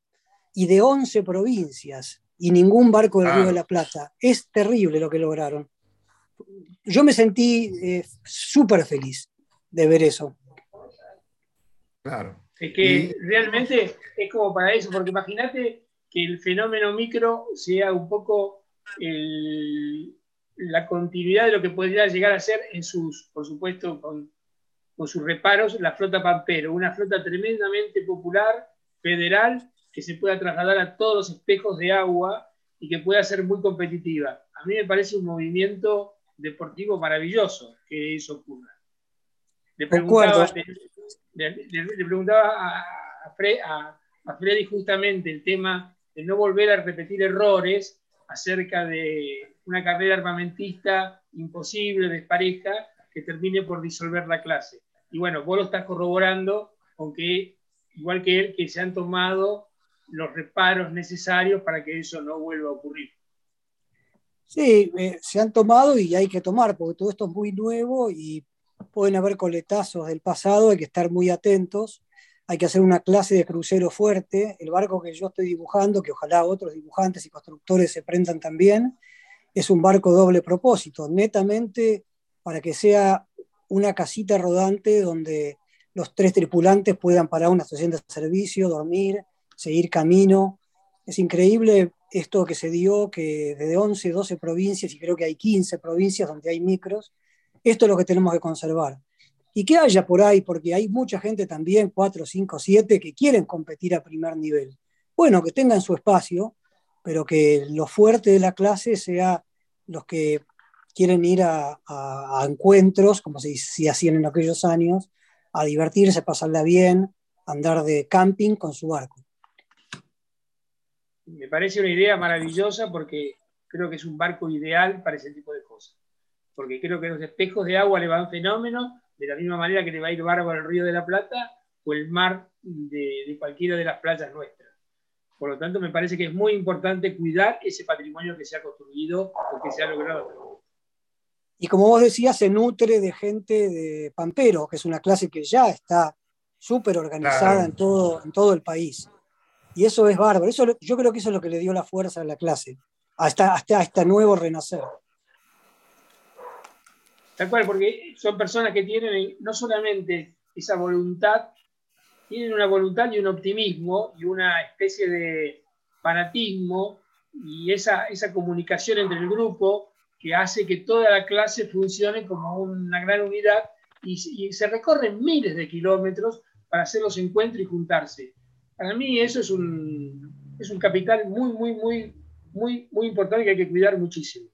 y de 11 provincias y ningún barco del Ah. Río de la Plata. Es terrible lo que lograron. Yo me sentí eh, súper feliz de ver eso. Claro. Es que realmente es como para eso, porque imagínate que el fenómeno micro sea un poco el- la continuidad de lo que podría llegar a ser en sus, por supuesto, con, con sus reparos, la flota Pampero, una flota tremendamente popular, federal, que se pueda trasladar a todos los espejos de agua y que pueda ser muy competitiva. A mí me parece un movimiento deportivo maravilloso que eso ocurra. Le preguntaba, le, le- le preguntaba a, a Fre- a- a Freddy justamente el tema de no volver a repetir errores acerca de una carrera armamentista imposible, despareja, que termine por disolver la clase. Y bueno, vos lo estás corroborando con que, igual que él, que se han tomado los reparos necesarios para que eso no vuelva a ocurrir. Sí, eh, se han tomado y hay que tomar, porque todo esto es muy nuevo y pueden haber coletazos del pasado, hay que estar muy atentos, hay que hacer una clase de crucero fuerte. El barco que yo estoy dibujando, que ojalá otros dibujantes y constructores se prendan también, es un barco doble propósito, netamente para que sea una casita rodante donde los tres tripulantes puedan parar una estación de servicio, dormir, seguir camino. Es increíble esto que se dio, que desde 11, 12 provincias, y creo que hay 15 provincias donde hay micros, esto es lo que tenemos que conservar. Y que haya por ahí, porque hay mucha gente también, 4, 5, 7, que quieren competir a primer nivel. Bueno, que tengan su espacio, pero que lo fuerte de la clase sea los que quieren ir a, encuentros, como se, hacían en aquellos años, a divertirse, pasarla bien, andar de camping con su barco. Me parece una idea maravillosa porque creo que es un barco ideal para ese tipo de cosas. Porque creo que los espejos de agua le van fenómenos, de la misma manera que le va a ir bárbaro el Río de la Plata o el mar de, de cualquiera de las playas nuestras. Por lo tanto, me parece que es muy importante cuidar ese patrimonio que se ha construido o que se ha logrado. Y como vos decías, se nutre de gente de Pampero, que es una clase que ya está súper organizada Claro. en, todo, en todo el país. Y eso es bárbaro. Eso, yo creo que eso es lo que le dio la fuerza a la clase, hasta, hasta este nuevo renacer. Tal cual, porque son personas que tienen no solamente esa voluntad, tienen una voluntad y un optimismo y una especie de fanatismo y esa, esa comunicación entre el grupo que hace que toda la clase funcione como una gran unidad y, se recorren miles de kilómetros para hacer los encuentros y juntarse. Para mí eso es un, es un capital muy, muy, muy, muy, muy importante que hay que cuidar muchísimo.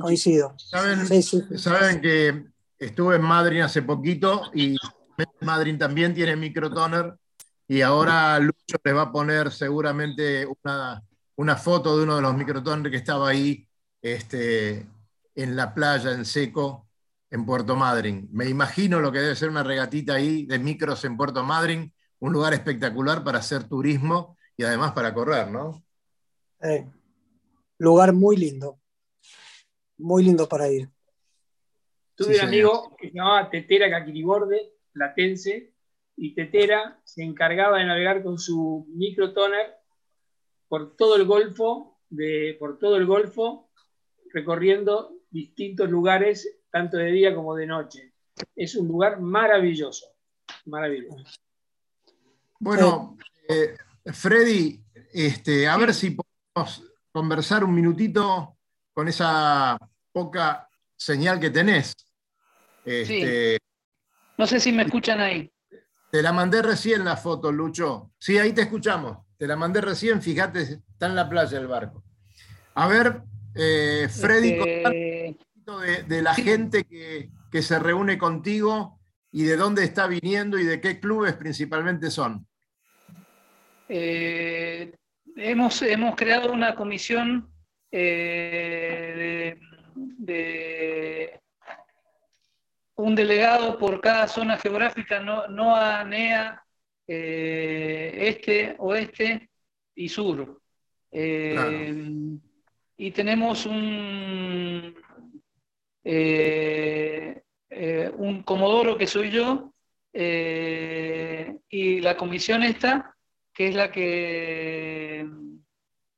Coincido. ¿Saben, Sí, sí. saben que estuve en Madrid hace poquito y Madrid también tiene microtoner y ahora Lucho les va a poner seguramente una, una foto de uno de los microtoner que estaba ahí este, en la playa, en seco, en Puerto Madryn. Me imagino lo que debe ser una regatita ahí de micros en Puerto Madryn, un lugar espectacular para hacer turismo y además para correr, ¿no? Eh, lugar muy lindo. Muy lindo para ir. Tuve Sí, un señor. amigo que se llamaba Tetera Caquiriborde, platense, y Tetera se encargaba de navegar con su microtoner por todo el Golfo, de, por todo el Golfo, recorriendo distintos lugares, tanto de día como de noche. Es un lugar maravilloso, maravilloso. Bueno, eh, Freddy, este, a ver si podemos conversar un minutito con esa poca señal que tenés. Este, No sé si me escuchan ahí. Te la mandé recién la foto, Lucho. Sí, ahí te escuchamos. Te la mandé recién, fíjate, está en la playa el barco. A ver, eh, Freddy, Este, un poquito de, de la gente que, que se reúne contigo y de dónde está viniendo y de qué clubes principalmente son. Eh, hemos, hemos creado una comisión eh, de, de un delegado por cada zona geográfica, no, NOA, NEA, eh, este, oeste y sur. Eh, Claro. Y tenemos un, un comodoro que soy yo, y la comisión esta que es la que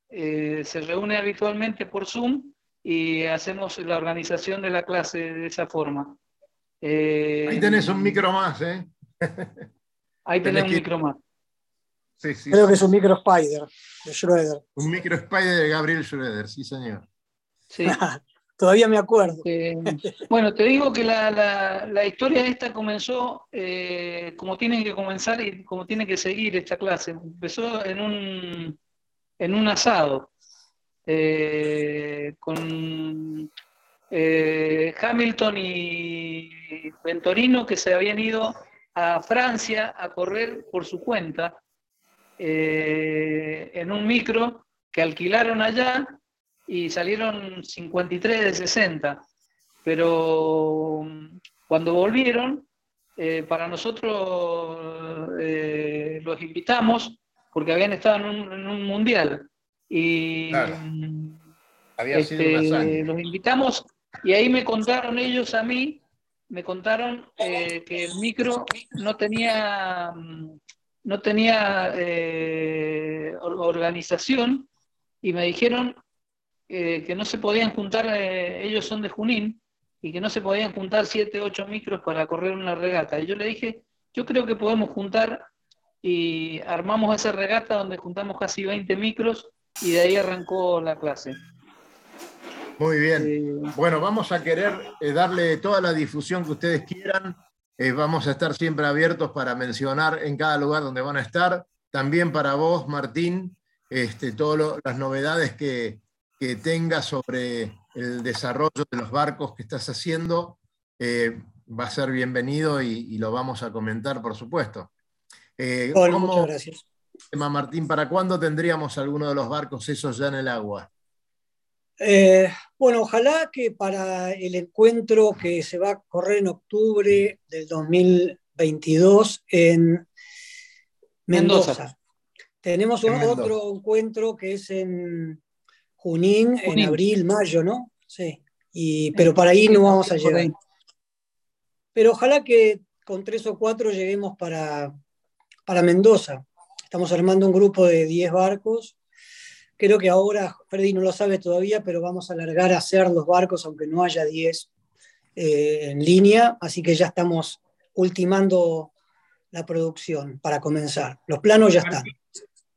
eh, se reúne habitualmente por Zoom y hacemos la organización de la clase de esa forma. Eh, ahí tenés un micro más, ¿eh? ahí tenés, un micro más. Creo que es un micro Spider de Schroeder. Un micro Spider de Gabriel Schroeder, sí, señor. Sí. Todavía me acuerdo. Eh, bueno, te digo que la, la, historia esta comenzó eh, como tiene que comenzar y como tiene que seguir esta clase. Empezó en un, en un asado eh, con Hamilton y Ventorino que se habían ido a Francia a correr por su cuenta en un micro que alquilaron allá y salieron 53 de 60. Pero cuando volvieron, eh, para nosotros eh, los invitamos porque habían estado en un, mundial. Y este, los invitamos y ahí me contaron ellos a mí, me contaron eh, que el micro no tenía, mm, no tenía organización y me dijeron eh, que no se podían juntar, eh, ellos son de Junín, y que no se podían juntar 7, 8 micros para correr una regata. Y yo le dije, yo creo que podemos juntar y armamos esa regata donde juntamos casi 20 micros y de ahí arrancó la clase. Muy bien. Eh, bueno, vamos a querer darle toda la difusión que ustedes quieran. vamos a estar siempre abiertos para mencionar en cada lugar donde van a estar. También para vos, Martín, este, todas las novedades que, que tenga sobre el desarrollo de los barcos que estás haciendo, eh, va a ser bienvenido y, lo vamos a comentar, por supuesto. Eh, muchas gracias. Martín, ¿para cuándo tendríamos alguno de los barcos esos ya en el agua? Eh, bueno, ojalá que para el encuentro que se va a correr en octubre del 2022 en Mendoza. Tenemos otro encuentro que es en Junín, en abril, mayo, ¿no? Sí. Y, pero para ahí no vamos a llegar. Pero ojalá que con tres o cuatro lleguemos para, para Mendoza. Estamos armando un grupo de 10 barcos. Creo que ahora, Freddy no lo sabe todavía, pero vamos a alargar a hacer los barcos, aunque no haya 10 eh, en línea. Así que ya estamos ultimando la producción para comenzar. Los planos ya están.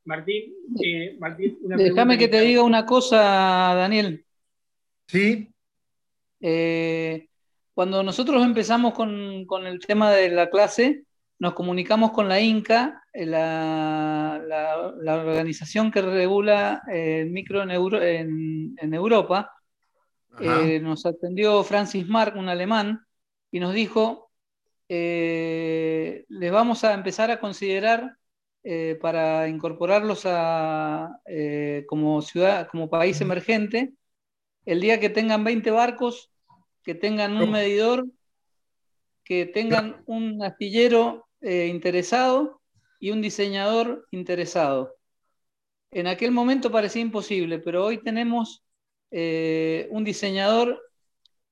Martín, eh, Déjame que te diga una cosa, Daniel. Sí. Eh, cuando nosotros empezamos con, el tema de la clase, nos comunicamos con la INCA, eh, la, organización que regula el micro en, en, Europa. nos atendió Francis Mark, un alemán, y nos dijo, les vamos a empezar a considerar eh, para incorporarlos a, eh, como ciudad, como país emergente, el día que tengan 20 barcos, que tengan un medidor, que tengan un astillero eh, interesado y un diseñador interesado. En aquel momento parecía imposible, pero hoy tenemos un diseñador,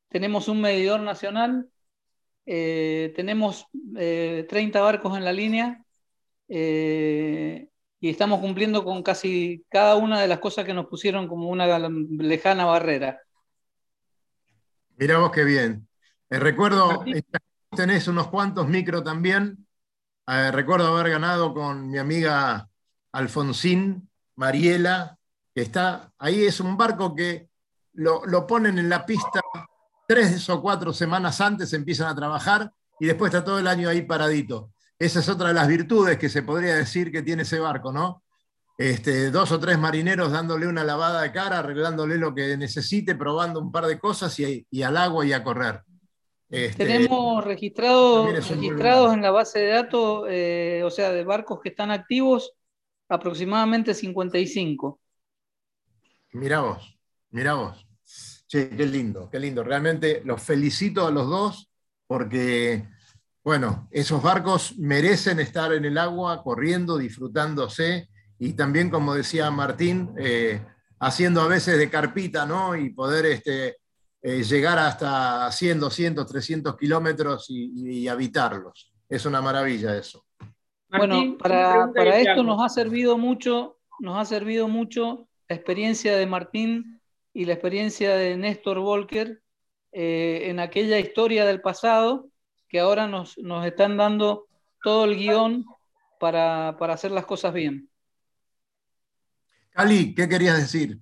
tenemos un medidor nacional, tenemos 30 barcos en la línea eh, y estamos cumpliendo con casi cada una de las cosas que nos pusieron como una lejana barrera. Miramos qué bien. Eh, recuerdo, tenés unos cuantos micro también. Eh, recuerdo haber ganado con mi amiga Alfonsín, Mariela, que está ahí. Es un barco que lo, lo ponen en la pista tres o cuatro semanas antes, empiezan a trabajar y después está todo el año ahí paradito. Esa es otra de las virtudes que se podría decir que tiene ese barco, ¿no? Este, dos o tres marineros dándole una lavada de cara, arreglándole lo que necesite, probando un par de cosas y, al agua y a correr. Este, Tenemos registrados registrados en la base de datos, eh, o sea, de barcos que están activos, aproximadamente 55. Mirá vos, mirá vos. Che, qué lindo, qué lindo. Realmente los felicito a los dos porque bueno, esos barcos merecen estar en el agua, corriendo, disfrutándose y también, como decía Martín, eh, haciendo a veces de carpita, ¿no? Y poder este, eh, llegar hasta 100, 200, 300 kilómetros y, habitarlos. Es una maravilla eso. bueno, para, para esto nos ha servido mucho, nos ha servido mucho la experiencia de Martín y la experiencia de Néstor Volker eh, en aquella historia del pasado que ahora nos, nos están dando todo el guion para, para, hacer las cosas bien. Cali, ¿qué querías decir?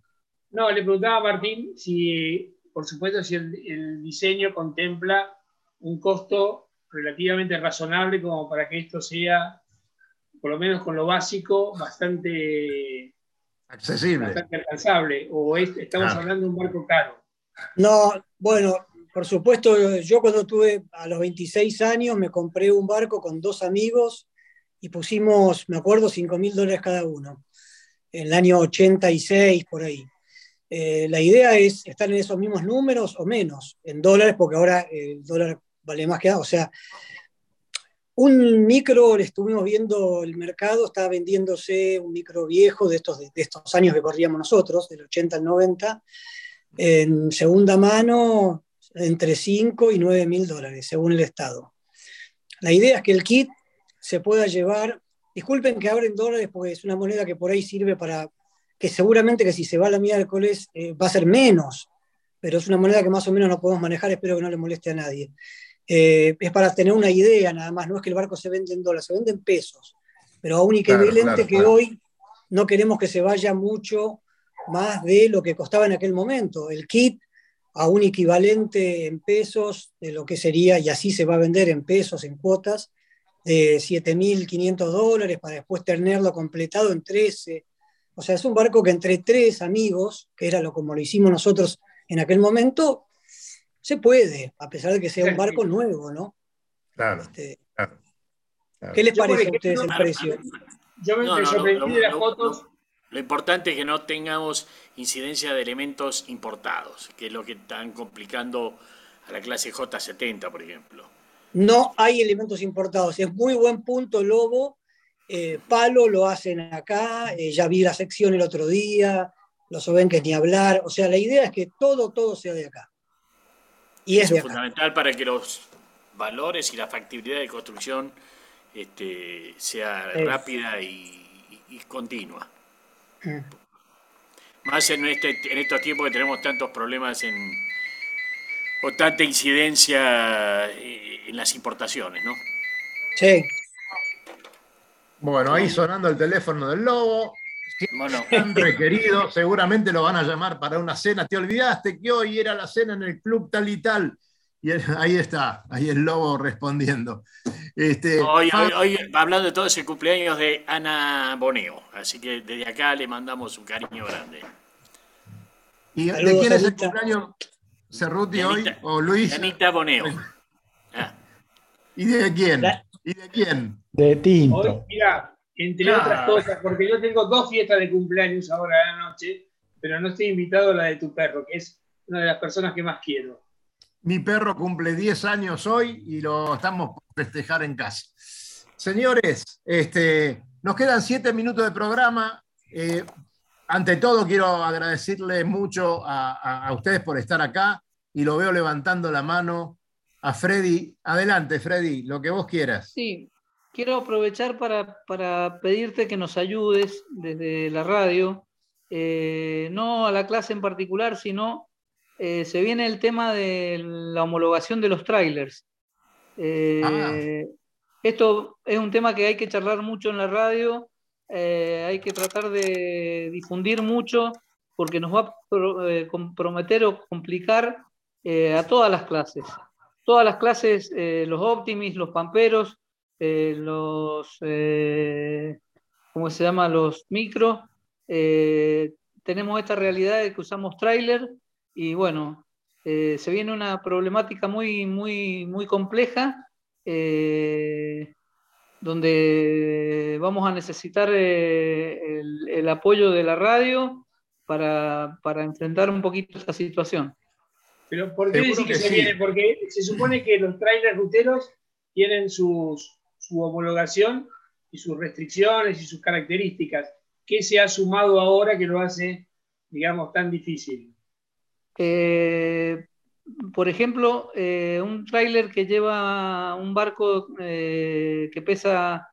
No, le preguntaba a Martín si, por supuesto, si el, el diseño contempla un costo relativamente razonable como para que esto sea por lo menos con lo básico, bastante accesible. Bastante alcanzable. O estamos hablando de un barco caro. No, bueno, por supuesto, yo cuando tuve a los 26 años me compré un barco con dos amigos y pusimos, me acuerdo, 5 mil dólares cada uno, en el año 86, por ahí. Eh, la idea es estar en esos mismos números o menos, en dólares, porque ahora el dólar vale más que nada. O sea, un micro, le estuvimos viendo el mercado, estaba vendiéndose un micro viejo de estos, de, estos años que corríamos nosotros, del 80 al 90, en segunda mano entre 5 y 9 mil dólares, según el Estado. La idea es que el kit se pueda llevar, disculpen que abren dólares porque es una moneda que por ahí sirve para, que seguramente que si se va la miércoles eh, va a ser menos, pero es una moneda que más o menos no podemos manejar, espero que no le moleste a nadie. Eh, es para tener una idea nada más, no es que el barco se vende en dólares, se vende en pesos, pero aún y que claro, que hoy no queremos que se vaya mucho más de lo que costaba en aquel momento. El kit a un equivalente en pesos de lo que sería, y así se va a vender en pesos, en cuotas, de 7.500 dólares para después tenerlo completado en 13. O sea, es un barco que entre tres amigos, que era lo como lo hicimos nosotros en aquel momento, se puede, a pesar de que sea un barco nuevo, ¿no? Claro. Este, claro, ¿Qué les parece a ustedes el precio? Yo me, no, sorprendí de las fotos. Lo importante es que no tengamos incidencia de elementos importados, que es lo que están complicando a la clase J70, por ejemplo. No hay elementos importados. Es muy buen punto, Lobo. Eh, palo lo hacen acá. Eh, ya vi la sección el otro día. Los ven que ni hablar. O sea, la idea es que todo, todo sea de acá. Y es, fundamental para que los valores y la factibilidad de construcción este, sea rápida y, continua. Mm. Más en, este, en estos tiempos que tenemos tantos problemas en, o tanta incidencia eh, en las importaciones, ¿no? Sí. Bueno, ahí sonando el teléfono del lobo. Bueno. requerido, seguramente lo van a llamar para una cena. Te olvidaste que hoy era la cena en el club tal y tal. Y ahí está, ahí el lobo respondiendo. Este, hoy, hablando de todo, ese cumpleaños de Ana Boneo. Así que desde acá le mandamos un cariño grande. ¿Y de quién es el cumpleaños? ¿Cerruti hoy o Luis? Anita Boneo. Ah. ¿Y de quién? ¿Y de quién? De Tinto. Hoy, mira, entre otras cosas, porque yo tengo dos fiestas de cumpleaños ahora a la noche, pero no estoy invitado a la de tu perro, que es una de las personas que más quiero. Mi perro cumple 10 años hoy y lo estamos por festejar en casa. Señores, este, nos quedan 7 minutos de programa. Eh, ante todo, quiero agradecerle mucho a, a ustedes por estar acá y lo veo levantando la mano a Freddy. Adelante, Freddy, lo que vos quieras. Sí, quiero aprovechar para, pedirte que nos ayudes desde la radio, eh, no a la clase en particular, sino eh, se viene el tema de la homologación de los trailers. Eh. Esto es un tema que hay que charlar mucho en la radio, hay que tratar de difundir mucho porque nos va a comprometer o complicar a todas las clases. Todas las clases, los optimis, los pamperos, eh, los, eh, ¿cómo se llama? Los micros. Eh, tenemos esta realidad de que usamos trailer y bueno, se viene una problemática muy, muy, muy compleja donde vamos a necesitar el, apoyo de la radio para, para, enfrentar un poquito esta situación. Pero ¿por qué decir que, se viene? Porque se supone que los trailers ruteros tienen sus, su homologación y sus restricciones y sus características. ¿Qué se ha sumado ahora que lo hace, digamos, tan difícil? Eh, por ejemplo, eh, un tráiler que lleva un barco eh, que pesa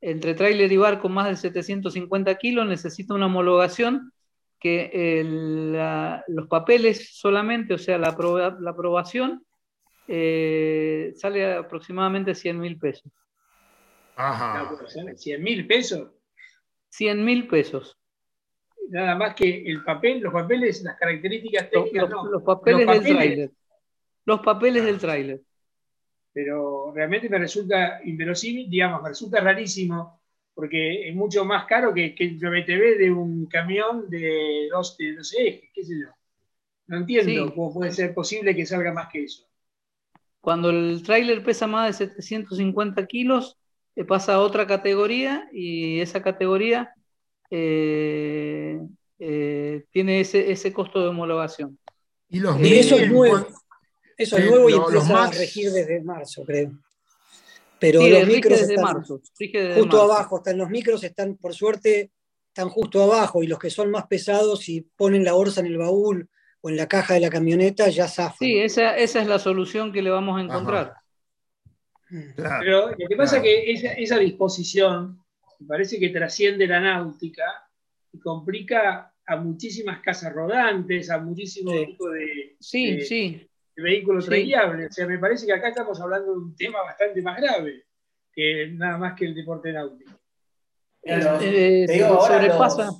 entre tráiler y barco más de 750 kilos necesita una homologación que los papeles solamente, o sea, la, la aprobación, eh, sale aproximadamente 100 mil pesos. Ajá. 100 mil pesos. 100 mil pesos. Nada más que el papel, los papeles, las características técnicas. Los, los papeles, del tráiler. Los papeles del tráiler. Pero realmente me resulta inverosímil, digamos, me resulta rarísimo porque es mucho más caro que, que el BTV de un camión de dos, de ejes, qué sé yo. No entiendo cómo puede ser posible que salga más que eso. Cuando el tráiler pesa más de 750 kilos, pasa a otra categoría y esa categoría eh, eh, tiene ese, costo de homologación. Y, los eso es nuevo. Eso es nuevo y empieza a regir desde marzo, creo. Pero los micros están justo abajo, están los micros están, por suerte, están justo abajo y los que son más pesados, si ponen la bolsa en el baúl o en la caja de la camioneta, ya zafan. Sí, esa, es la solución que le vamos a encontrar. Pero lo que pasa es que esa, disposición me parece que trasciende la náutica y complica a muchísimas casas rodantes, a muchísimos tipos de, sí, sí vehículos sí. O sea, me parece que acá estamos hablando de un tema bastante más grave que nada más que el deporte náutico. Los, eh, te digo, sobrepasa.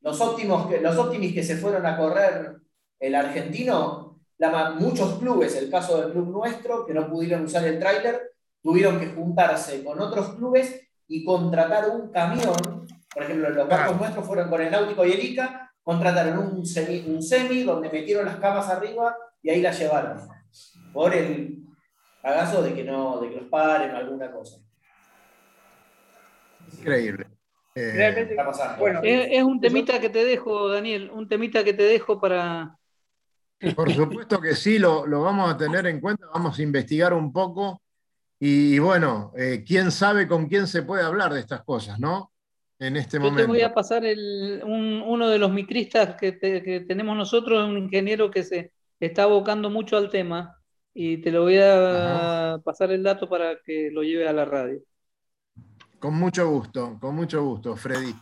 Los, óptimos que, los óptimos que se fueron a correr el argentino, la, muchos clubes, el caso del club nuestro, que no pudieron usar el tráiler, tuvieron que juntarse con otros clubes y contratar un camión. Por ejemplo, los barcos nuestros fueron con el Náutico y el ICA, contrataron un semi, un semi donde metieron las camas arriba y ahí la llevaron. Por el cagazo de que no, de que los paren o alguna cosa. Increíble. Eh, bueno, es, un temita que te dejo, Daniel, un temita que te dejo para. Por supuesto que sí, lo, vamos a tener en cuenta, vamos a investigar un poco. Y, bueno, eh, quién sabe con quién se puede hablar de estas cosas, ¿no? En este momento. Yo te voy a pasar uno de los micristas que, que tenemos nosotros, un ingeniero que se, está abocando mucho al tema y te lo voy a pasar el dato para que lo lleve a la radio. Con mucho gusto, con mucho gusto, Freddy.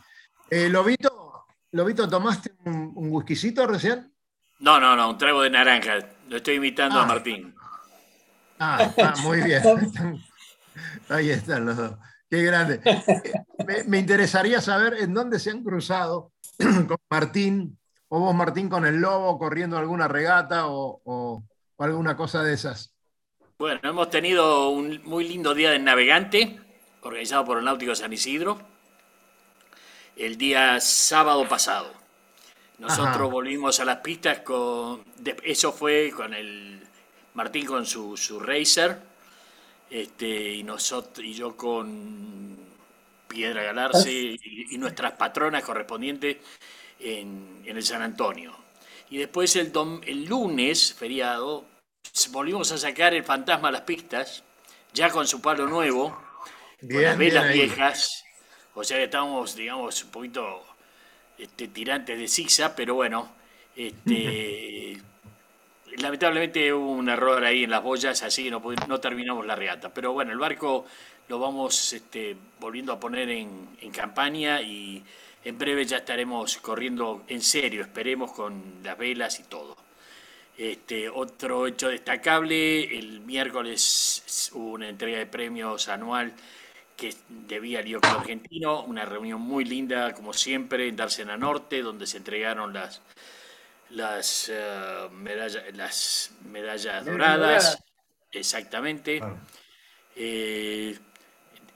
Eh, Lobito, Lobito, ¿tomaste un, un whiskycito recién? No, no, no, un trago de naranja. Lo estoy imitando a ah. Martín. Ah, ah, muy bien. Ahí están los dos. Qué grande. Me, me, interesaría saber en dónde se han cruzado con Martín o vos, Martín, con el lobo corriendo alguna regata o, alguna cosa de esas. Bueno, hemos tenido un muy lindo día de navegante, organizado por el Náutico San Isidro, el día sábado pasado. Nosotros volvimos a las pistas con. Eso fue con el. Martín con su, su racer. Este, y nosotros y yo con Piedra Galarse y nuestras patronas correspondientes en, el San Antonio. Y después el, el lunes, feriado, volvimos a sacar el fantasma a las pistas, ya con su palo nuevo, con las velas viejas. O sea que estábamos, digamos, un poquito este, tirantes de zigzag, pero bueno, este, lamentablemente hubo un error ahí en las boyas, así que no, no terminamos la regata. Pero bueno, el barco lo vamos este, volviendo a poner en, en campaña y en breve ya estaremos corriendo en serio, esperemos con las velas y todo. Este, otro hecho destacable, el miércoles hubo una entrega de premios anual que debía al IOC argentino, una reunión muy linda, como siempre, en Dársena Norte, donde se entregaron las, las, uh, medallas, las medallas doradas, exactamente. Eh,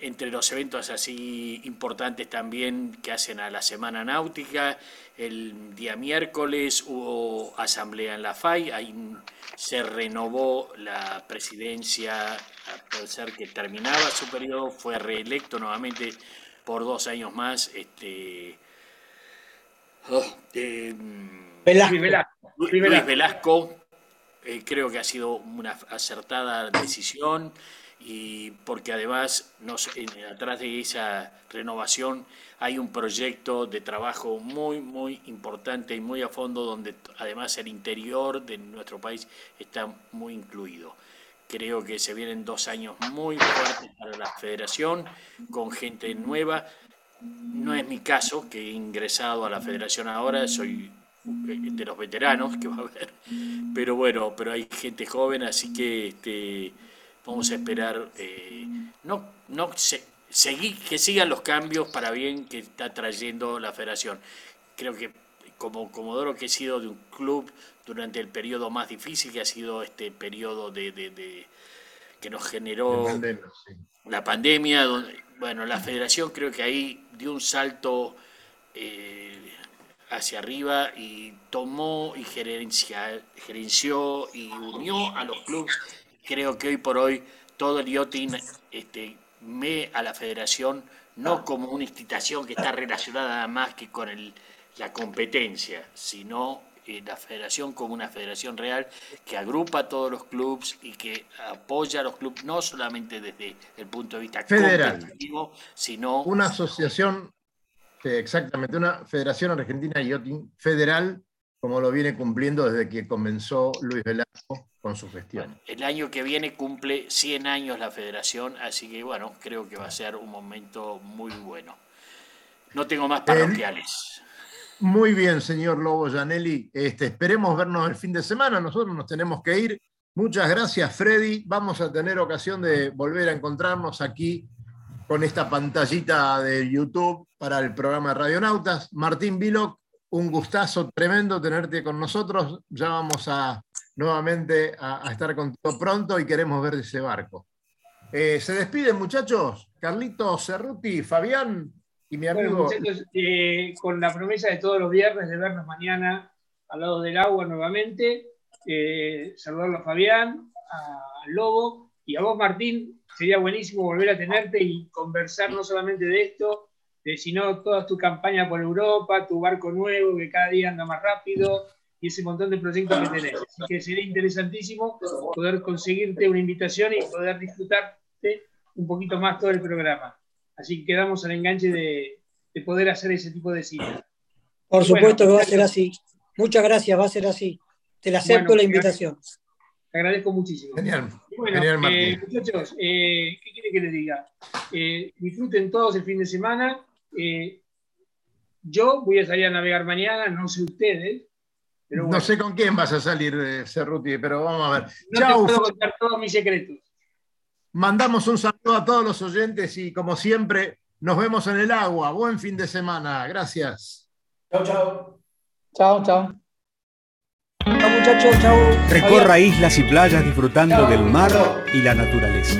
entre los eventos así importantes también que hacen a la Semana Náutica, el día miércoles hubo asamblea en la FAI, ahí se renovó la presidencia, a ser que terminaba su periodo, fue reelecto nuevamente por dos años más. Este, oh, Luis Velasco, eh, creo que ha sido una acertada decisión y porque además nos, atrás de esa renovación hay un proyecto de trabajo muy, muy importante y muy a fondo donde además el interior de nuestro país está muy incluido. Creo que se vienen dos años muy fuertes para la federación, con gente nueva. No es mi caso, que he ingresado a la federación ahora, soy de los veteranos que va a haber. Pero bueno, pero hay gente joven, así que este, vamos a esperar, eh, no, no seguir, que sigan los cambios para bien que está trayendo la federación. Creo que como Comodoro que he sido de un club durante el periodo más difícil que ha sido este periodo de, que nos generó la pandemia, bueno, la federación creo que ahí dio un salto eh, hacia arriba y tomó y gerencia, gerenció y unió a los clubes. Creo que hoy por hoy todo el IOTIN este, ve a la federación no como una institución que está relacionada nada más que con el la competencia, sino eh, la federación como una federación real que agrupa a todos los clubes y que apoya a los clubes no solamente desde el punto de vista federal, competitivo, sino... Una asociación, exactamente, una federación argentina yachting federal como lo viene cumpliendo desde que comenzó Luis Velasco con su gestión. el año que viene cumple 100 años la federación, así que bueno, creo que va a ser un momento muy bueno. No tengo más parroquiales. Muy bien, señor Lobo Janelli. Este, esperemos vernos el fin de semana. Nosotros nos tenemos que ir. Muchas gracias, Freddy. Vamos a tener ocasión de volver a encontrarnos aquí con esta pantallita de YouTube para el programa de Radionautas. Martín Viloc, un gustazo tremendo tenerte con nosotros. Ya vamos a nuevamente a, estar contigo pronto y queremos ver ese barco. Eh, se despiden, muchachos. Carlito Cerruti, Fabián, y mi amigo... Eh, con la promesa de todos los viernes de vernos mañana al lado del agua nuevamente, eh, saludarlo a Fabián, a Lobo y a vos, Martín. Sería buenísimo volver a tenerte y conversar no solamente de esto, sino toda tu campaña por Europa, tu barco nuevo que cada día anda más rápido y ese montón de proyectos que tenés. Así que sería interesantísimo poder conseguirte una invitación y poder disfrutarte un poquito más todo el programa. Así que quedamos al enganche de, poder hacer ese tipo de cita. Por supuesto que va a ser así. Muchas gracias, va a ser así. Te la acepto la invitación. Te agradezco muchísimo. Genial. Bueno, eh, muchachos, eh, ¿qué quiere que les diga? Eh, disfruten todos el fin de semana. Yo voy a salir a navegar mañana, no sé ustedes. No sé con quién vas a salir, Cerruti, pero vamos a ver. No te puedo contar todos mis secretos. Mandamos un saludo a todos los oyentes y como siempre, nos vemos en el agua. Buen fin de semana. Gracias. Chao, chao. Chao, chao. Chao, muchachos. Chao. Recorra islas y playas disfrutando del mar y la naturaleza.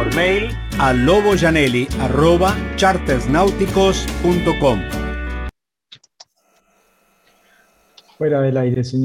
Por mail a loboyanelli.chartersnáuticos.com. Fuera del aire, señores.